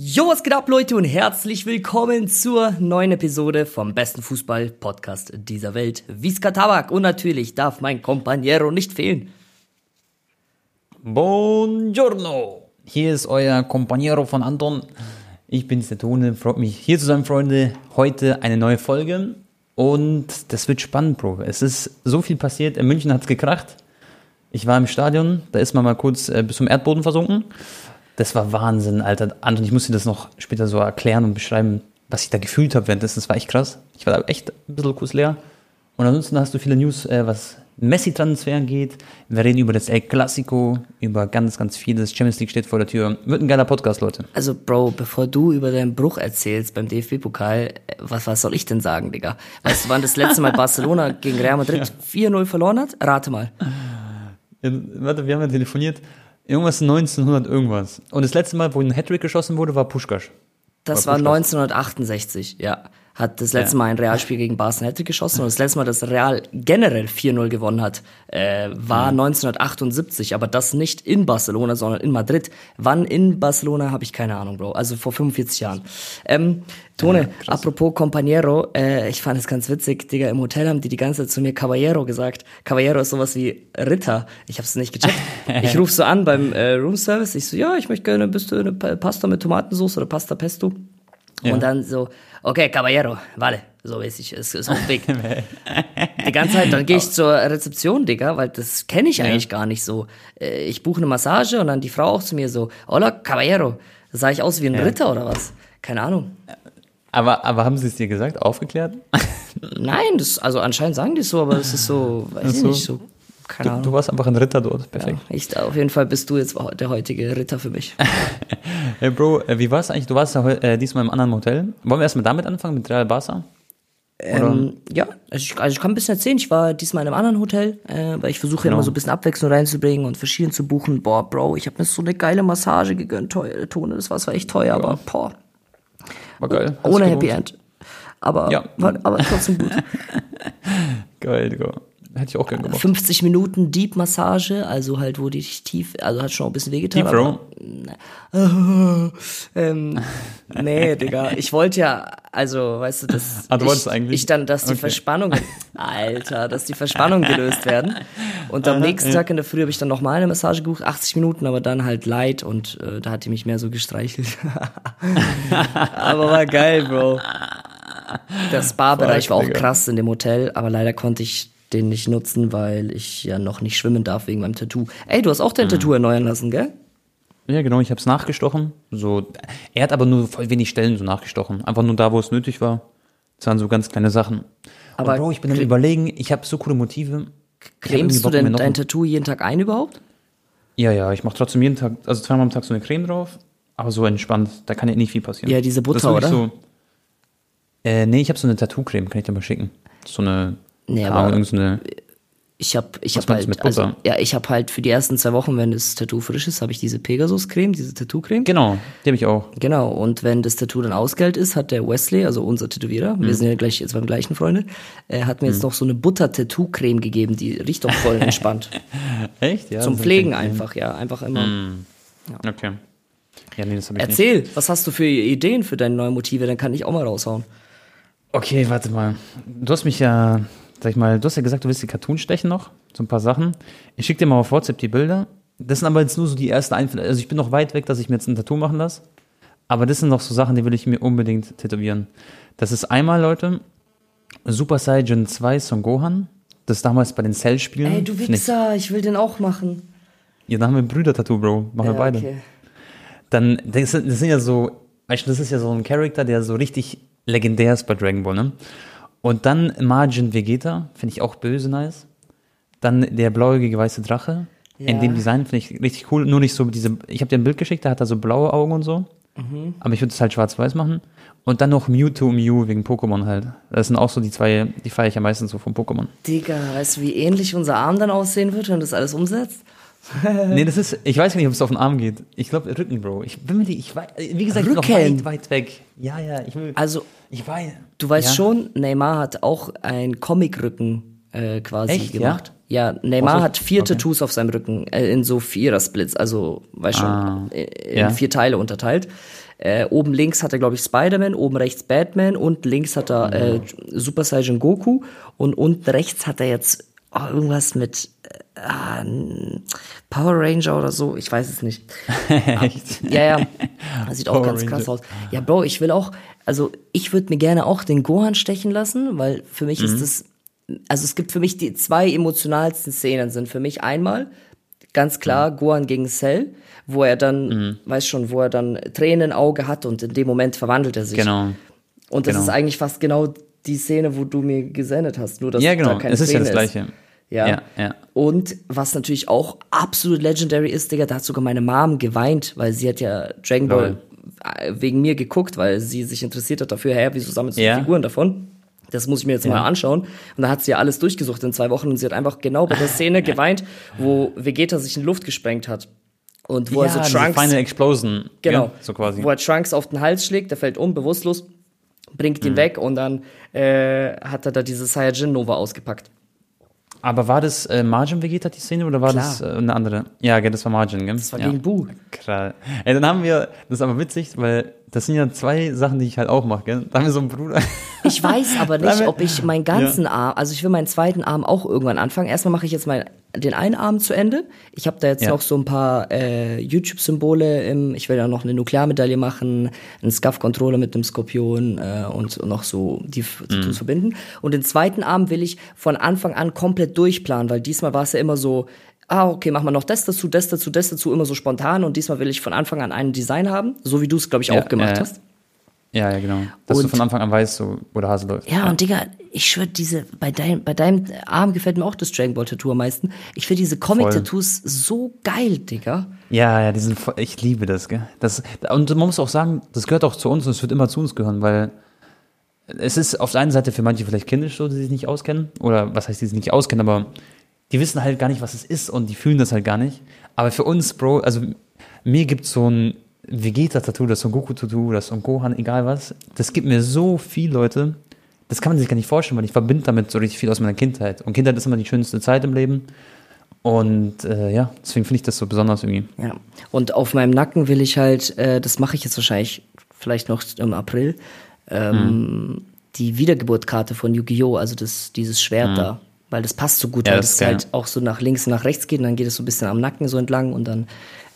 Jo, was geht ab, Leute, und herzlich willkommen zur neuen Episode vom besten Fußball-Podcast dieser Welt, Visca Tabak. Und natürlich darf mein Companiero nicht fehlen. Buongiorno! Hier ist euer Companiero von Anton. Ich bin's, der Tone. Freut mich, hier zu sein, Freunde. Heute eine neue Folge. Und das wird spannend, Bro. Es ist so viel passiert. In München hat's gekracht. Ich war im Stadion, da ist man mal kurz äh, bis zum Erdboden versunken. Das war Wahnsinn, Alter. Anton, ich muss dir das noch später so erklären und beschreiben, was ich da gefühlt habe währenddessen. Das war echt krass. Ich war da echt ein bisschen kurz leer. Und ansonsten hast du viele News, äh, was Messi-Transfer angeht. Wir reden über das El Clasico, über ganz, ganz vieles. Champions League steht vor der Tür. Wird ein geiler Podcast, Leute. Also, Bro, bevor du über deinen Bruch erzählst beim DFB-Pokal, äh, was, was soll ich denn sagen, Digga? Weißt du, wann das letzte Mal Barcelona gegen Real Madrid 4-0 verloren hat? Rate mal. Ja, warte, wir haben ja telefoniert. Irgendwas 1900 irgendwas. Und das letzte Mal, wo ein Hattrick geschossen wurde, war Puschkasch. Das War war Puschkas. 1968, ja. Hat das letzte Ja. Mal ein Realspiel gegen Barcelona geschossen und das letzte Mal, dass Real generell 4-0 gewonnen hat, äh, war 1978, aber das nicht in Barcelona, sondern in Madrid. Wann in Barcelona, habe ich keine Ahnung, Bro. Also vor 45 Jahren. Ähm, Tone, apropos Companiero, äh, ich fand es ganz witzig, Digga, im Hotel haben die die ganze Zeit zu mir Caballero gesagt. Caballero ist sowas wie Ritter. Ich hab's nicht gecheckt. ich rufe so an beim äh, Roomservice, ich so, ja, ich möchte gerne bist du eine Pa- Pasta mit Tomatensauce oder Pasta Pesto. Ja. Und dann so, okay, Caballero, vale, so weiß ich, ist, ist auf dem Weg. Die ganze Zeit, dann gehe ich zur Rezeption, Digga, weil das kenne ich eigentlich gar nicht so. Äh, Ich buche eine Massage und dann die Frau auch zu mir so, hola, Caballero. Sah ich aus wie ein Ritter oder was? Keine Ahnung. Aber, aber haben sie es dir gesagt, aufgeklärt? Nein, das, also anscheinend sagen die es so, aber es ist so, weiß ich so. nicht, so, keine Du, Ahnung. du warst einfach ein Ritter dort. Perfekt. Ich, auf jeden Fall bist du jetzt der heutige Ritter für mich. Hey Bro, äh, wie war es eigentlich? Du warst ja äh, diesmal im anderen Hotel. Wollen wir erstmal damit anfangen, mit Real Barca? Ähm, ja, also ich, also ich kann ein bisschen erzählen. Ich war diesmal in einem anderen Hotel, äh, weil ich versuche ja Genau. immer so ein bisschen Abwechslung reinzubringen und verschieden zu buchen. Boah, Bro, ich habe mir so eine geile Massage gegönnt, teuer, Tone. Das war zwar echt teuer, aber boah, War geil. Hat's ohne? Happy End. Aber, Ja. war, aber trotzdem gut. Geil, Digga. Hätte ich auch gerne gemacht. 50 Minuten Deep Massage, also halt, wo die dich tief, also hat schon auch ein bisschen wehgetan. Deep Throw? aber- ähm, nee, Digga. Ich wollte ja, also, weißt du, dass Ah, du ich, wolltest eigentlich? ich dann, dass die Okay. Verspannungen, Alter, dass die Verspannungen gelöst werden. Und am nächsten Tag in der Früh habe ich dann nochmal eine Massage gebucht, 80 Minuten, aber dann halt light und äh, da hat die mich mehr so gestreichelt. aber war geil, Bro. Der Spa-Bereich war auch krass in dem Hotel, aber leider konnte ich den nicht nutzen, weil ich ja noch nicht schwimmen darf wegen meinem Tattoo. Ey, du hast auch dein Mhm. Tattoo erneuern lassen, gell? Ja, genau, ich habe es nachgestochen. So, er hat aber nur voll wenig Stellen so nachgestochen. Einfach nur da, wo es nötig war. Das waren so ganz kleine Sachen. Aber Aber Bro, ich bin am überlegen, ich habe so coole Motive. Cremst du denn dein ein- Tattoo jeden Tag ein überhaupt? Ja, ja, ich mache trotzdem jeden Tag, also zweimal am Tag so eine Creme drauf, aber so entspannt, da kann ja nicht viel passieren. Ja, diese Butter, oder? So, äh, nee, ich habe so eine Tattoo-Creme, kann ich dir mal schicken. So eine, Nee, keine aber- Ahnung, irgend so eine, Ich hab, ich Was hab meinst halt, also, Butter? ja, ich hab halt für die ersten zwei Wochen, wenn das Tattoo frisch ist, habe ich diese Pegasus-Creme, diese Tattoo-Creme. genau, die habe ich auch. Genau, und wenn das Tattoo dann ausgeheilt ist, hat der Wesley, also unser Tätowierer, Mhm. wir sind ja gleich jetzt beim gleichen Freunde, er hat mir jetzt noch so eine Butter-Tattoo-Creme gegeben, die riecht auch voll entspannt. Echt? Ja. Zum Pflegen einfach, ja, einfach immer. Okay. Ja, nee, das habe ich nicht. Erzähl, was hast du für Ideen für deine neuen Motive, dann kann ich auch mal raushauen. Okay, warte mal. Du hast mich ja, sag ich mal, du hast ja gesagt, du willst die Cartoon stechen noch, so ein paar Sachen. Ich schicke dir mal auf WhatsApp die Bilder. Das sind aber jetzt nur so die ersten Einfälle. Also ich bin noch weit weg, dass ich mir jetzt ein Tattoo machen lasse. Aber das sind noch so Sachen, die will ich mir unbedingt tätowieren. Das ist einmal, Leute, Super Saiyan 2 Son Gohan. Das damals bei den Cell-Spielen. Ey, du Wichser, ich will den auch machen. Ja, dann haben wir ein Brüder-Tattoo, Bro. Machen wir Ja, beide. okay. Dann, das sind, das sind ja so, weißt du, das ist ja so ein Charakter, der so richtig legendär ist bei Dragon Ball, ne? Und dann Majin Vegeta, finde ich auch böse nice. Dann der blauäugige weiße Drache. In Ja. dem Design finde ich richtig cool. Nur nicht so diese, ich habe dir ein Bild geschickt, der hat da so blaue Augen und so. Mhm. Aber ich würde es halt schwarz-weiß machen. Und dann noch Mewtwo Mew wegen Pokémon halt. Das sind auch so die zwei, die feiere ich am meisten so von Pokémon. Digga, weißt du, wie ähnlich unser Arm dann aussehen wird, wenn du das alles umsetzt? Nee, das ist, ich weiß gar nicht, ob es auf den Arm geht. Ich glaube Rücken, Bro. Ich bin mir die, ich weiß, wie gesagt, ich bin noch Rücken? weit, weit weg. Ja, ja, ich will, Also, ich weiß. du weißt ja? schon, Neymar hat auch einen Comic-Rücken äh, quasi Echt, ja? gemacht. Ja, Neymar Ach so, hat vier okay. Tattoos auf seinem Rücken, äh, in so Vierer-Splits, also, weißt schon, Ah, in ja. vier Teile unterteilt. Äh, oben links hat er, glaube ich, Spider-Man, oben rechts Batman und links hat er äh, Super Saiyan Goku und unten rechts hat er jetzt oh, irgendwas mit äh, Power Ranger oder so, ich weiß es nicht. Echt? Ja, ja. Das sieht auch Power ganz Ranger. krass aus. Ja, Bro, ich will auch, also ich würde mir gerne auch den Gohan stechen lassen, weil für mich Mhm. ist das, also es gibt für mich die zwei emotionalsten Szenen sind für mich einmal ganz klar Gohan gegen Cell, wo er dann, Mhm. weiß schon, wo er dann Tränen im Auge hat und in dem Moment verwandelt er sich. Genau. Und das genau. ist eigentlich fast genau die Szene, wo du mir gesendet hast, nur dass Ja, da genau. keine Es ist ja Träne das Gleiche. Ja. Ja, ja. Und was natürlich auch absolut legendary ist, Digga, da hat sogar meine Mom geweint, weil sie hat ja Dragon Ball wegen mir geguckt, weil sie sich interessiert hat dafür, hä, wieso sammelst du Ja. Figuren davon? Das muss ich mir jetzt mal anschauen. Und da hat sie ja alles durchgesucht in zwei Wochen und sie hat einfach genau bei der Szene geweint, wo Vegeta sich in Luft gesprengt hat. Und wo ja, er so Trunks, Final Explosion. genau, Ja, so quasi. wo er Trunks auf den Hals schlägt, der fällt um, bewusstlos, bringt Mhm. ihn weg und dann äh, hat er da diese Saiyajin Nova ausgepackt. Aber war das äh, Margin Vegeta, die Szene, oder war Klar. das äh, eine andere? Ja, das war Margin, gell? Das war ja. gegen Buu. Krass. Ey, dann haben wir, das ist aber witzig, weil das sind ja zwei Sachen, die ich halt auch mache, gell? Da haben wir so einen Bruder. Ich weiß aber nicht, ob ich meinen ganzen Arm, also ich will meinen zweiten Arm auch irgendwann anfangen. Erstmal mache ich jetzt mal den einen Arm zu Ende. Ich habe da jetzt Ja. noch so ein paar äh, YouTube-Symbole ich will ja noch eine Nuklearmedaille machen, einen Scuff-Controller mit einem Skorpion äh, und noch so die Mhm. Verbinden. Und den zweiten Arm will ich von Anfang an komplett durchplanen, weil diesmal war es ja immer so, ah, okay, mach mal noch das dazu, das dazu, das dazu, immer so spontan. Und diesmal will ich von Anfang an ein Design haben, so wie du es, glaube ich, Ja, auch gemacht ja. hast. Ja, ja, genau. Dass du Und- von Anfang an weißt, so, wo der Hase läuft. Ja, und Digga, ich schwör, diese, bei deinem, bei deinem Arm gefällt mir auch das Dragon Ball Tattoo am meisten. Ich finde diese Comic-Tattoos so geil, Digga. Ja, ja, die sind voll, ich liebe das, gell? Das, und man muss auch sagen, das gehört auch zu uns und es wird immer zu uns gehören, weil es ist auf der einen Seite für manche vielleicht kindisch so, die sich nicht auskennen, oder was heißt, die sich nicht auskennen, aber die wissen halt gar nicht, was es ist und die fühlen das halt gar nicht. Aber für uns, Bro, also mir gibt so ein Vegeta-Tattoo, das so ein Goku-Tattoo, das so ein Gohan, egal was, das gibt mir so viel, Leute. Das kann man sich gar nicht vorstellen, weil ich verbinde damit so richtig viel aus meiner Kindheit. Und Kindheit ist immer die schönste Zeit im Leben. Und äh, ja, deswegen finde ich das so besonders irgendwie. Ja. Und auf meinem Nacken will ich halt, äh, das mache ich jetzt wahrscheinlich vielleicht noch im April, ähm, die Wiedergeburtkarte von Yu-Gi-Oh!, also das, dieses Schwert da. Weil das passt so gut, Ja, weil das halt auch so nach links und nach rechts geht und dann geht es so ein bisschen am Nacken so entlang und dann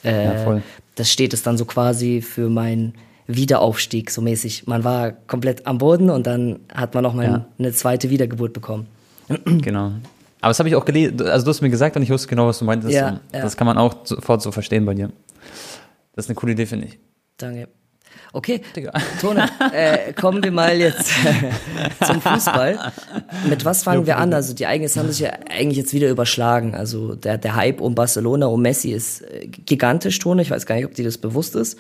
äh, Ja, voll. Das steht es dann so quasi für meinen Wiederaufstieg, so mäßig. Man war komplett am Boden und dann hat man noch mal Ja. eine zweite Wiedergeburt bekommen. Genau. Aber das habe ich auch gelesen, also du hast mir gesagt und ich wusste genau, was du meintest. Ja, ja. Das kann man auch sofort so verstehen bei dir. Das ist eine coole Idee, finde ich. Danke. Okay. Tone, äh, kommen wir mal jetzt zum Fußball. Mit was fangen wir an? Also die Ereignisse haben sich ja eigentlich jetzt wieder überschlagen. Also der, der Hype um Barcelona, um Messi ist äh, gigantisch, Tone. Ich weiß gar nicht, ob dir das bewusst ist.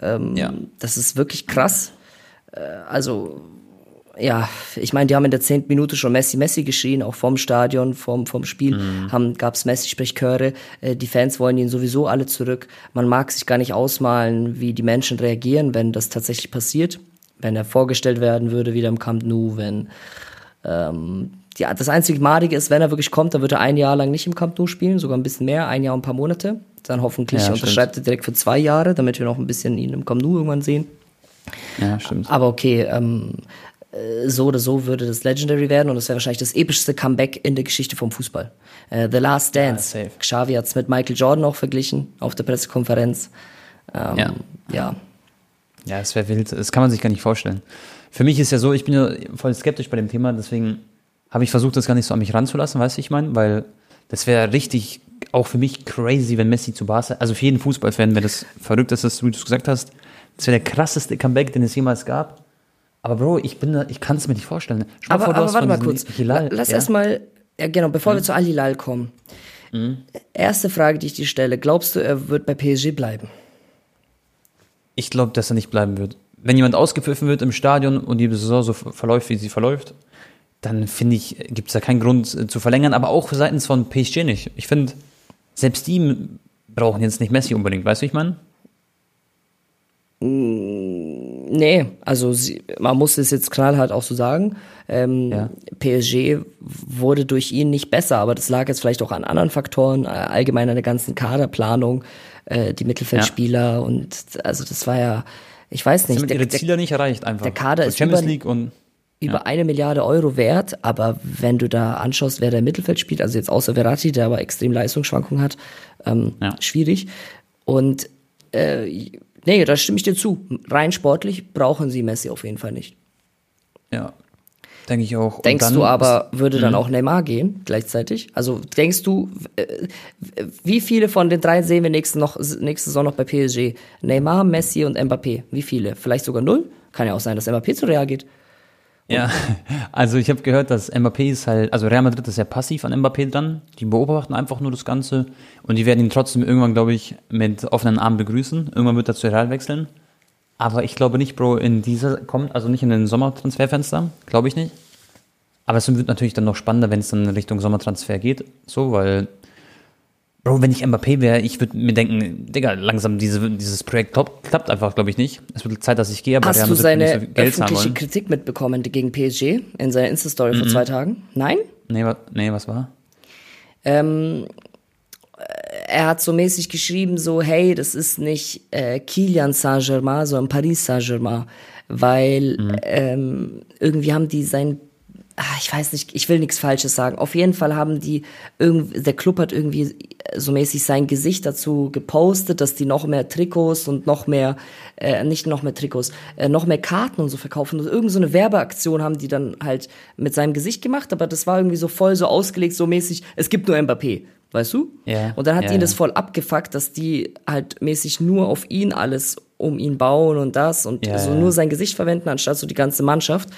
Ähm, Ja. Das ist wirklich krass. Äh, also ja, ich meine, die haben in der zehnten Minute schon Messi, Messi geschrien, auch vom Stadion, vom, vom Spiel, haben, gab's Messi-Sprechchöre, äh, die Fans wollen ihn sowieso alle zurück. Man mag sich gar nicht ausmalen, wie die Menschen reagieren, wenn das tatsächlich passiert, wenn er vorgestellt werden würde, wieder im Camp Nou, wenn, ähm, die, das einzige Madige ist, wenn er wirklich kommt, dann wird er ein Jahr lang nicht im Camp Nou spielen, sogar ein bisschen mehr, ein Jahr und ein paar Monate. Dann hoffentlich Ja, unterschreibt er direkt für zwei Jahre, damit wir noch ein bisschen ihn im Camp Nou irgendwann sehen. Ja, stimmt. Aber okay, ähm, äh, so oder so würde das Legendary werden und das wäre wahrscheinlich das epischste Comeback in der Geschichte vom Fußball. Äh, The Last Dance. safe. Xavi hat es mit Michael Jordan auch verglichen auf der Pressekonferenz. Ähm, Ja. ja. Ja, es wäre wild. Das kann man sich gar nicht vorstellen. Für mich ist ja so, ich bin ja voll skeptisch bei dem Thema, deswegen habe ich versucht, das gar nicht so an mich ranzulassen, weißt du, ich meine, weil das wäre richtig, auch für mich crazy, wenn Messi zu Barca, also für jeden Fußballfan wäre das verrückt, dass das, wie du es gesagt hast, das wäre der krasseste Comeback, den es jemals gab. Aber Bro, ich bin da, ich kann es mir nicht vorstellen. Stell dir Aber, vor, aber warte mal kurz. Hilal, Lass ja? Mhm. erstmal, ja genau, bevor wir zu Al Hilal kommen. Erste Frage, die ich dir stelle. Glaubst du, er wird bei PSG bleiben? Ich glaube, dass er nicht bleiben wird. Wenn jemand ausgepfiffen wird im Stadion und die Saison so verläuft, wie sie verläuft, dann finde ich, gibt es da keinen Grund äh, zu verlängern, aber auch seitens von PSG nicht. Ich finde, selbst die brauchen jetzt nicht Messi unbedingt, weißt du, wie ich meine? Nee, also sie, man muss es jetzt knallhart auch so sagen. Ähm, Ja. PSG wurde durch ihn nicht besser, aber das lag jetzt vielleicht auch an anderen Faktoren, äh, allgemein an der ganzen Kaderplanung, äh, die Mittelfeldspieler und also das war ja ich weiß Sie nicht, haben der, ihre Ziele nicht erreicht einfach. der Kader ist Champions über- League und über eine Milliarde Euro wert, aber wenn du da anschaust, wer da im Mittelfeld spielt, also jetzt außer Verratti, der aber extrem Leistungsschwankungen hat, ähm, Ja. schwierig. Und äh, nee, da stimme ich dir zu. Rein sportlich brauchen sie Messi auf jeden Fall nicht. ja, denke ich auch. Und Denkst du aber, würde dann auch Neymar gehen gleichzeitig? Also denkst du, wie viele von den drei sehen wir nächste, noch, nächste Saison noch bei PSG? Neymar, Messi und Mbappé. Wie viele? Vielleicht sogar null? Kann ja auch sein, dass Mbappé zu Real geht. Ja, also ich habe gehört, dass Mbappé ist halt, also Real Madrid ist ja passiv an Mbappé dran. Die beobachten einfach nur das Ganze und die werden ihn trotzdem irgendwann, glaube ich, mit offenen Armen begrüßen. Irgendwann wird er zu Real wechseln. Aber ich glaube nicht, Bro, in dieser kommt, also nicht in den Sommertransferfenster, glaube ich nicht. Aber es wird natürlich dann noch spannender, wenn es dann Richtung Sommertransfer geht. So, weil, Bro, wenn ich Mbappé wäre, ich würde mir denken, Digga, langsam diese, dieses Projekt klappt, klappt einfach, glaube ich, nicht. Es wird Zeit, dass ich gehe, aber Hast du seine so öffentliche. Kritik mitbekommen gegen PSG in seiner Insta-Story vor zwei Tagen? Nein? Nee, wa nee, was war? Ähm, er hat so mäßig geschrieben, so, hey, das ist nicht äh, Kilian Saint-Germain, sondern Paris Saint-Germain, weil ähm, irgendwie haben die sein, ah, ich weiß nicht, ich will nichts Falsches sagen. Auf jeden Fall haben die, der Club hat irgendwie so mäßig sein Gesicht dazu gepostet, dass die noch mehr Trikots und noch mehr, äh, nicht noch mehr Trikots, äh, noch mehr Karten und so verkaufen. Und irgend so eine Werbeaktion haben die dann halt mit seinem Gesicht gemacht, aber das war irgendwie so voll so ausgelegt, so mäßig, es gibt nur Mbappé. Weißt du? Ja, Und dann hat ja, ihn das voll abgefuckt, dass die halt mäßig nur auf ihn alles um ihn bauen und das und Ja, so nur sein Gesicht verwenden, anstatt so die ganze Mannschaft.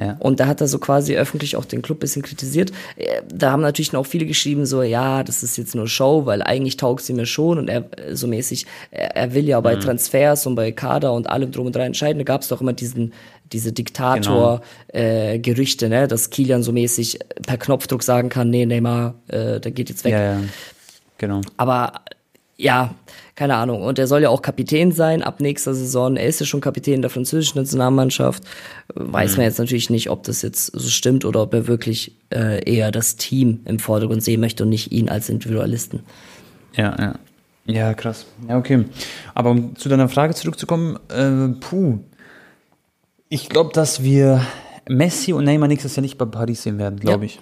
Ja. Und da hat er so quasi öffentlich auch den Club bisschen kritisiert. Äh, Da haben natürlich noch viele geschrieben, so, ja, das ist jetzt nur Show, weil eigentlich taugt sie mir schon und er äh, so mäßig, er, er will ja Mhm. bei Transfers und bei Kader und allem drum und dran entscheiden. Da gab es doch immer diesen, diese Genau. Diktator-Gerüchte, ne, dass Kilian so mäßig per Knopfdruck sagen kann, nee, Neymar, äh, der geht jetzt weg. Ja, ja. Genau. Aber ja, keine Ahnung. Und er soll ja auch Kapitän sein ab nächster Saison. Er ist ja schon Kapitän der französischen Nationalmannschaft. Weiß man jetzt natürlich nicht, ob das jetzt so stimmt oder ob er wirklich äh, eher das Team im Vordergrund sehen möchte und nicht ihn als Individualisten. Ja, ja. Ja, krass. Ja, okay. Aber um zu deiner Frage zurückzukommen, äh, puh. Ich glaube, dass wir Messi und Neymar nächstes Jahr nicht bei Paris sehen werden, glaube Ja. ich.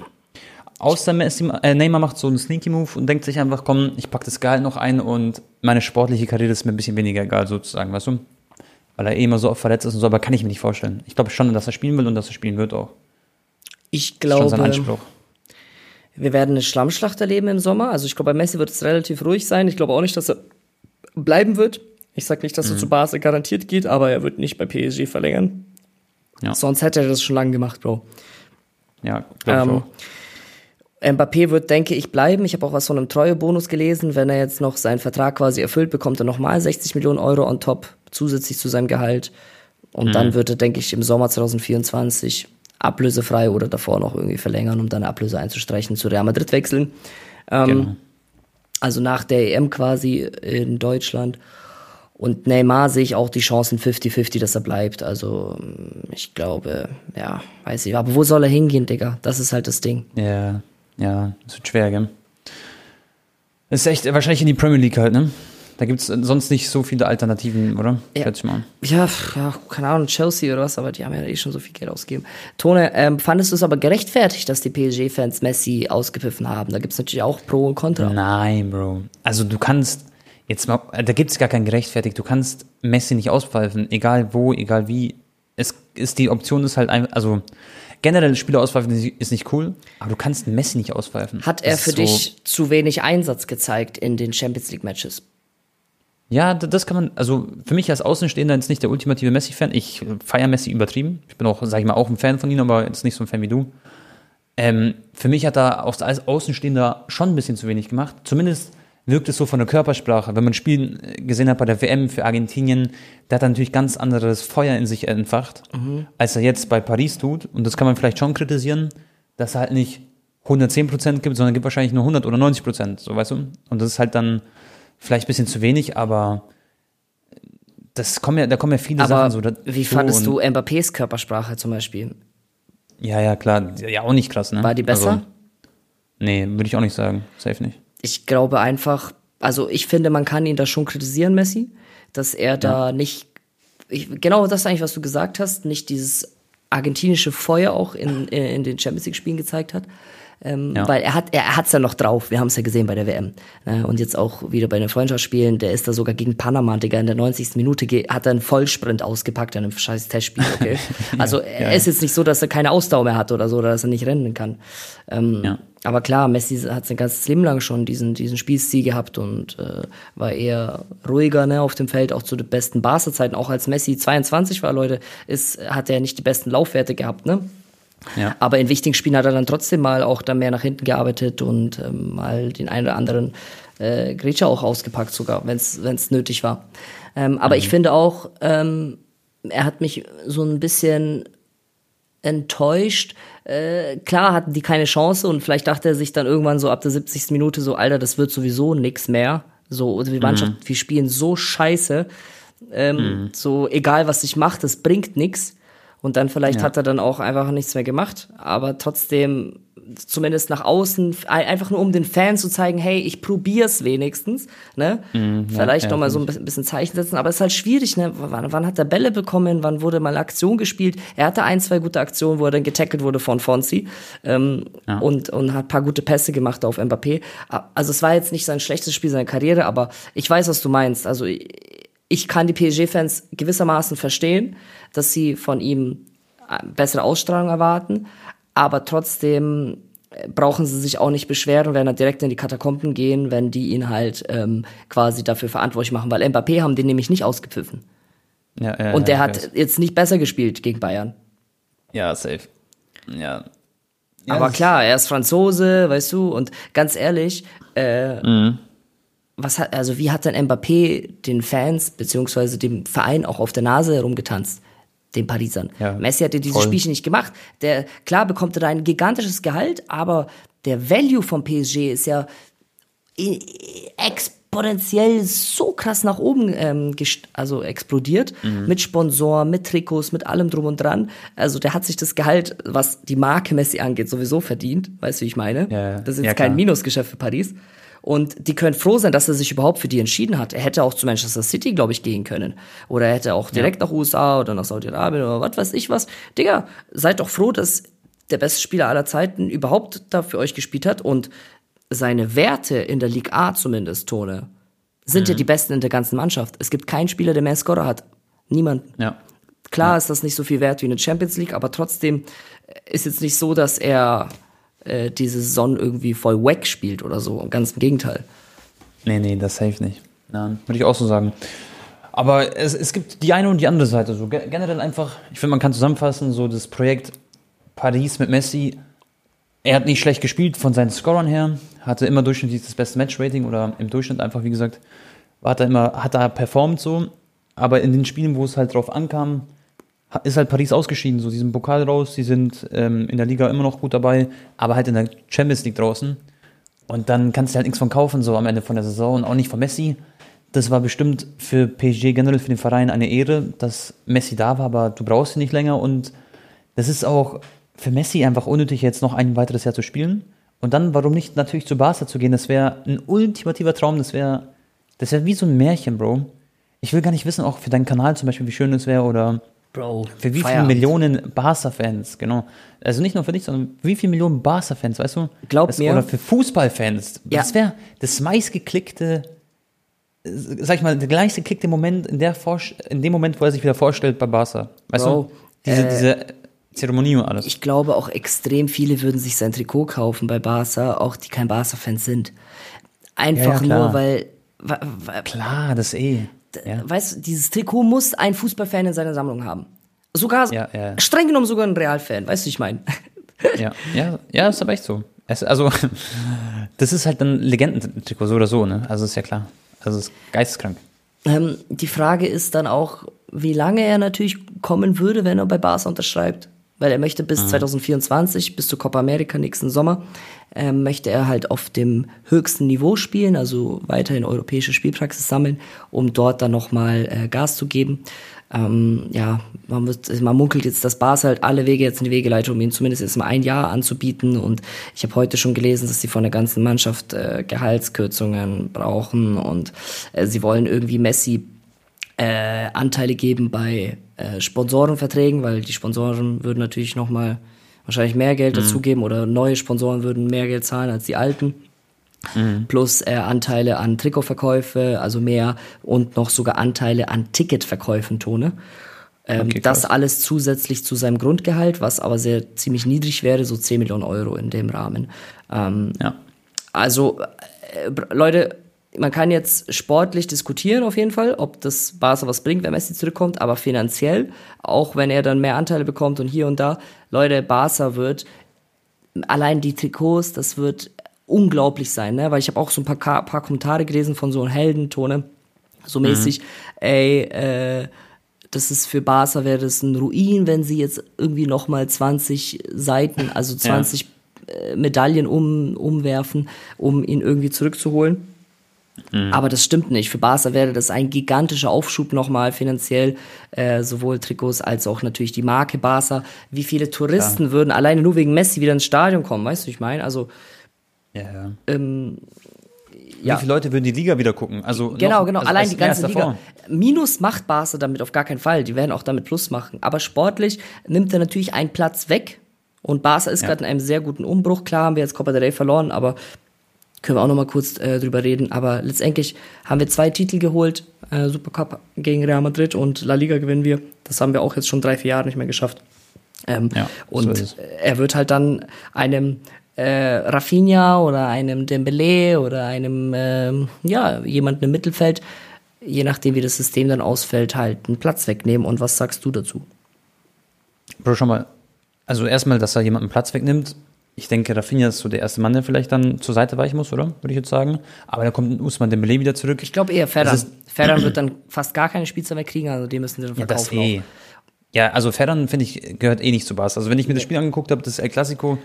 Außer Messi, äh, Neymar macht so einen Sneaky Move und denkt sich einfach, komm, ich pack das Gehalt noch ein und meine sportliche Karriere ist mir ein bisschen weniger egal, sozusagen, weißt du? Weil er eh immer so oft verletzt ist und so, aber kann ich mir nicht vorstellen. Ich glaube schon, dass er spielen will und dass er spielen wird auch. Ich Das ist schon sein glaube, Anspruch. wir werden eine Schlammschlacht erleben im Sommer. Also ich glaube, bei Messi wird es relativ ruhig sein. Ich glaube auch nicht, dass er bleiben wird. Ich sage nicht, dass Mhm. er zu Barca garantiert geht, aber er wird nicht bei PSG verlängern. Ja. Sonst hätte er das schon lange gemacht, Bro. Ja, glaube ich Ähm, auch. Mbappé wird, denke ich, bleiben. Ich habe auch was von einem Treuebonus gelesen. Wenn er jetzt noch seinen Vertrag quasi erfüllt, bekommt er nochmal 60 Millionen Euro on top, zusätzlich zu seinem Gehalt. Und Mhm. dann wird er, denke ich, im Sommer 2024 ablösefrei oder davor noch irgendwie verlängern, um dann Ablöse einzustreichen, zu Real Madrid wechseln. Ähm, Genau. Also nach der EM quasi in Deutschland. Und Neymar sehe ich auch die Chancen 50-50, dass er bleibt. Also ich glaube, ja, weiß ich. Aber wo soll er hingehen, Digga? Das ist halt das Ding. Ja, ja, es wird schwer, gell? Es ist echt wahrscheinlich in die Premier League halt, ne? Da gibt es sonst nicht so viele Alternativen, oder? Ja. Schätze ich mal. Ja, ja, keine Ahnung, Chelsea oder was, aber die haben ja eh schon so viel Geld ausgegeben. Tone, ähm, fandest du es aber gerechtfertigt, dass die PSG-Fans Messi ausgepfiffen haben? Da gibt's natürlich auch Pro und Contra. Nein, Bro. Also du kannst, jetzt mal, da gibt es gar kein gerechtfertigt. Du kannst Messi nicht auspfeifen, egal wo, egal wie. Es ist, die Option ist halt einfach, also generell Spieler auspfeifen ist- ist nicht cool, aber du kannst Messi nicht auspfeifen. Hat er Das für ist so- dich zu wenig Einsatz gezeigt in den Champions League-Matches? Ja, d- das kann man, also für mich als Außenstehender jetzt nicht der ultimative Messi-Fan. Ich feiere Messi übertrieben. Ich bin auch, sag ich mal, auch ein Fan von ihm, aber jetzt nicht so ein Fan wie du. Ähm, für mich hat er auch als Außenstehender schon ein bisschen zu wenig gemacht. Zumindest wirkt es so von der Körpersprache. Wenn man Spielen gesehen hat bei der WM für Argentinien, der hat er natürlich ganz anderes Feuer in sich entfacht, als er jetzt bei Paris tut. Und das kann man vielleicht schon kritisieren, dass er halt nicht 110% gibt, sondern gibt wahrscheinlich nur 100 oder 90%, so weißt du? Und das ist halt dann vielleicht ein bisschen zu wenig, aber das kommen ja, da kommen ja viele Aber Sachen so dazu. wie fandest du Mbappés Körpersprache zum Beispiel? Ja, ja, klar. Ja, auch nicht krass, ne? War die besser? Also, nee, würde ich auch nicht sagen. Safe nicht. Ich glaube einfach, also ich finde, man kann ihn da schon kritisieren, Messi, dass er da nicht ich, genau das eigentlich, was du gesagt hast, nicht dieses argentinische Feuer auch in, in den Champions League Spielen gezeigt hat. Ähm, ja. Weil er hat er hat's ja noch drauf. Wir haben es ja gesehen bei der WM. Ne? Und jetzt auch wieder bei den Freundschaftsspielen. Der ist da sogar gegen Panama, Digga, in der 90. Minute hat er einen Vollsprint ausgepackt in einem scheiß Testspiel. Okay? Also ja, er ist jetzt nicht so, dass er keine Ausdauer mehr hat oder so, oder dass er nicht rennen kann. Ähm, ja. Aber klar, Messi hat sein ganzes Leben lang schon diesen, diesen Spielstil gehabt und äh, war eher ruhiger ne, auf dem Feld, auch zu den besten Barca-Zeiten. Auch als Messi 22 war, Leute, ist, hat er nicht die besten Laufwerte gehabt. Ne? Ja. Aber in wichtigen Spielen hat er dann trotzdem mal auch da mehr nach hinten gearbeitet und ähm, mal den einen oder anderen äh, Grätscher auch ausgepackt, sogar, wenn es nötig war. Ähm, aber mhm. ich finde auch, ähm, er hat mich so ein bisschen enttäuscht. Äh, klar hatten die keine Chance und vielleicht dachte er sich dann irgendwann so ab der 70. Minute so, Alter, das wird sowieso nix mehr. So, die Mannschaft, mhm. wir spielen so scheiße. Ähm, mhm. So, egal was ich mache, das bringt nix. Und dann vielleicht ja. hat er dann auch einfach nichts mehr gemacht. Aber trotzdem, zumindest nach außen, einfach nur um den Fans zu zeigen, hey, ich probier's wenigstens. Ne? Mhm, vielleicht ja, nochmal so ein bisschen Zeichen setzen. Aber es ist halt schwierig, ne? Wann, wann, hat er Bälle bekommen? Wann wurde mal Aktion gespielt? Er hatte ein, zwei gute Aktionen, wo er dann getackelt wurde von Fonzi. Ähm, ja. und, und hat paar gute Pässe gemacht auf Mbappé. Also es war jetzt nicht sein schlechtes Spiel seiner Karriere, aber ich weiß, was du meinst. Also ich kann die PSG-Fans gewissermaßen verstehen, dass sie von ihm äh, bessere Ausstrahlung erwarten, aber trotzdem äh, brauchen sie sich auch nicht beschweren und werden dann direkt in die Katakomben gehen, wenn die ihn halt ähm, quasi dafür verantwortlich machen, weil Mbappé haben den nämlich nicht ausgepfiffen. Ja, ja, und der ja, hat jetzt nicht besser gespielt gegen Bayern. Ja, safe. Ja. ja Aber klar, er ist Franzose, weißt du, und ganz ehrlich, äh, mhm was hat, also wie hat denn Mbappé den Fans beziehungsweise dem Verein auch auf der Nase herumgetanzt? Den Parisern. Ja, Messi hat ja diese Spielchen nicht gemacht. Der, klar bekommt er da ein gigantisches Gehalt, aber der Value vom PSG ist ja exponentiell so krass nach oben ähm, also explodiert mhm. mit Sponsoren, mit Trikots, mit allem drum und dran. Also der hat sich das Gehalt, was die Marke Messi angeht, sowieso verdient. Weißt du, wie ich meine? Ja, das ist jetzt ja, kein Minusgeschäft für Paris. Und die können froh sein, dass er sich überhaupt für die entschieden hat. Er hätte auch zu Manchester City, glaube ich, gehen können. Oder er hätte auch direkt ja. nach USA oder nach Saudi-Arabien oder was weiß ich was. Digga, seid doch froh, dass der beste Spieler aller Zeiten überhaupt da für euch gespielt hat und seine Werte in der Liga A zumindest, Tone, sind mhm. ja die besten in der ganzen Mannschaft. Es gibt keinen Spieler, der mehr Scorer hat. Niemand. Ja. Klar ja. ist das nicht so viel wert wie eine Champions League, aber trotzdem ist jetzt nicht so, dass er äh, diese Saison irgendwie voll wack spielt oder so. Ganz im Gegenteil. Nee, nee, das safe nicht. Nein, würde ich auch so sagen. Aber es, es gibt die eine und die andere Seite. So generell einfach, ich finde, man kann zusammenfassen, so das Projekt Paris mit Messi. Er hat nicht schlecht gespielt von seinen Scorern her, hatte immer durchschnittlich das beste Matchrating oder im Durchschnitt einfach, wie gesagt, hat er immer, hat er performt so. Aber in den Spielen, wo es halt drauf ankam, ist halt Paris ausgeschieden, so diesen Pokal raus, die sind ähm, in der Liga immer noch gut dabei, aber halt in der Champions League draußen. Und dann kannst du halt nichts von kaufen, so am Ende von der Saison und auch nicht von Messi. Das war bestimmt für PSG generell, für den Verein eine Ehre, dass Messi da war, aber du brauchst ihn nicht länger und das ist auch für Messi einfach unnötig, jetzt noch ein weiteres Jahr zu spielen. Und dann, warum nicht natürlich zu Barca zu gehen? Das wäre ein ultimativer Traum, das wäre das wäre wie so ein Märchen, Bro. Ich will gar nicht wissen, auch für deinen Kanal zum Beispiel, wie schön es wäre oder Bro. Für wie Feierabend. viele Millionen Barca-Fans, genau. Also nicht nur für dich, sondern wie viele Millionen Barca-Fans, weißt du? Glaub das, mir. Oder für Fußballfans. Ja. Das wäre das meistgeklickte, sag ich mal, der gleichste geklickte Moment in, der in dem Moment, wo er sich wieder vorstellt bei Barca. Weißt Bro, du? Diese, äh, diese Zeremonie und alles. Ich glaube auch extrem viele würden sich sein Trikot kaufen bei Barca, auch die kein Barca-Fans sind. Einfach ja, ja, nur, weil, weil. Klar, das eh ja. weißt du, dieses Trikot muss ein Fußballfan in seiner Sammlung haben. Sogar, ja, ja. streng genommen sogar ein Realfan, weißt du, ich meine. Ja, ja, ja, ist aber echt so. Es, also, das ist halt ein Legendentrikot, so oder so, ne? Also ist ja klar. Also ist geisteskrank. Ähm, die Frage ist dann auch, wie lange er natürlich kommen würde, wenn er bei Barca unterschreibt. Weil er möchte bis mhm. 2024, bis zur Copa America nächsten Sommer, ähm, möchte er halt auf dem höchsten Niveau spielen, also weiterhin europäische Spielpraxis sammeln, um dort dann nochmal äh, Gas zu geben. Ähm, ja, man, wird, man munkelt jetzt, dass Bas halt alle Wege jetzt in die Wege leitet, um ihn zumindest jetzt mal ein Jahr anzubieten. Und ich habe heute schon gelesen, dass sie von der ganzen Mannschaft äh, Gehaltskürzungen brauchen und äh, sie wollen irgendwie Messi äh, Anteile geben bei äh, Sponsorenverträgen, weil die Sponsoren würden natürlich nochmal wahrscheinlich mehr Geld mhm. dazugeben oder neue Sponsoren würden mehr Geld zahlen als die alten. Mhm. Plus äh, Anteile an Trikotverkäufe, also mehr und noch sogar Anteile an Ticketverkäufen, Tone. Ähm, okay, das alles zusätzlich zu seinem Grundgehalt, was aber sehr ziemlich niedrig wäre, so 10 Millionen Euro in dem Rahmen. Ähm, ja. Also, äh, Leute, man kann jetzt sportlich diskutieren auf jeden Fall, ob das Barca was bringt, wenn Messi zurückkommt, aber finanziell, auch wenn er dann mehr Anteile bekommt und hier und da, Leute, Barca wird allein die Trikots, das wird unglaublich sein, ne? Weil ich habe auch so ein paar, paar Kommentare gelesen von so einem Heldentone, so mhm. mäßig, mhm. ey, äh, das ist für Barca wäre das ein Ruin, wenn sie jetzt irgendwie noch mal 20 Seiten, also 20 ja. Äh, Medaillen um, umwerfen, um ihn irgendwie zurückzuholen. Mhm. Aber das stimmt nicht. Für Barca wäre das ein gigantischer Aufschub nochmal finanziell, äh, sowohl Trikots als auch natürlich die Marke Barca. Wie viele Touristen Klar. würden alleine nur wegen Messi wieder ins Stadion kommen, weißt du, ich meine? Also, ja, ja. Ähm, ja. Wie viele Leute würden die Liga wieder gucken? Also genau, noch, genau. Also Allein die ganze Liga. Minus macht Barca damit auf gar keinen Fall. Die werden auch damit Plus machen. Aber sportlich nimmt er natürlich einen Platz weg. Und Barca ist ja. gerade in einem sehr guten Umbruch. Klar haben wir jetzt Copa del Rey verloren, aber können wir auch noch mal kurz äh, drüber reden. Aber letztendlich haben wir zwei Titel geholt, äh, Supercup gegen Real Madrid und La Liga gewinnen wir. Das haben wir auch jetzt schon drei, vier Jahre nicht mehr geschafft. Ähm, ja, und so er wird halt dann einem äh, Rafinha oder einem Dembele oder einem, äh, ja, jemanden im Mittelfeld, je nachdem wie das System dann ausfällt, halt einen Platz wegnehmen. Und was sagst du dazu? Bro, schau mal. Also erstmal, dass er jemanden Platz wegnimmt, ich denke, Rafinha ist so der erste Mann, der vielleicht dann zur Seite weichen muss, oder? Würde ich jetzt sagen. Aber da kommt Usman Dembele wieder zurück. Ich glaube eher Ferran. Ferran wird dann fast gar keine Spielzeit mehr kriegen, also die müssen sie dann verkaufen. Ja, das eh. Ja, also Ferran, finde ich, gehört eh nicht zu Bass. Also wenn ich mir das Spiel angeguckt habe, das El Clasico,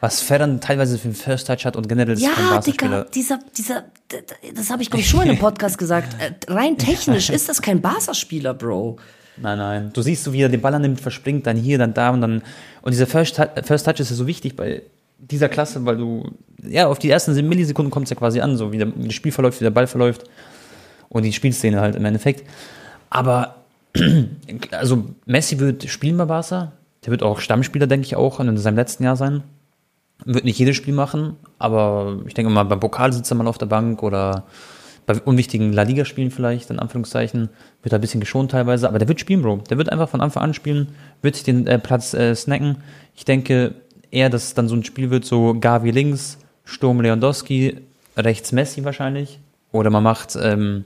was Ferran teilweise für einen First Touch hat und generell ist ja, kein Barca-Spieler. dieser, dieser, das habe ich glaube ich schon in einem Podcast gesagt. Äh, rein technisch ist das kein Barca-Spieler, Bro. Nein, nein. Du siehst so, wie er den Ball annimmt, verspringt, dann hier, dann da und dann. Und dieser First, First Touch ist ja so wichtig bei dieser Klasse, weil du, ja, auf die ersten Millisekunden kommt es ja quasi an, so wie, der, wie das Spiel verläuft, wie der Ball verläuft. Und die Spielszene halt im Endeffekt. Aber, also Messi wird spielen bei Barca. Der wird auch Stammspieler, denke ich, auch in seinem letzten Jahr sein. Wird nicht jedes Spiel machen, aber ich denke mal, beim Pokal sitzt er mal auf der Bank oder bei unwichtigen La Liga-Spielen vielleicht, in Anführungszeichen, wird er ein bisschen geschont teilweise, aber der wird spielen, Bro. Der wird einfach von Anfang an spielen, wird sich den äh, Platz äh, snacken. Ich denke eher, dass es dann so ein Spiel wird, so Gavi links, Sturm Lewandowski, rechts Messi wahrscheinlich. Oder man macht ähm,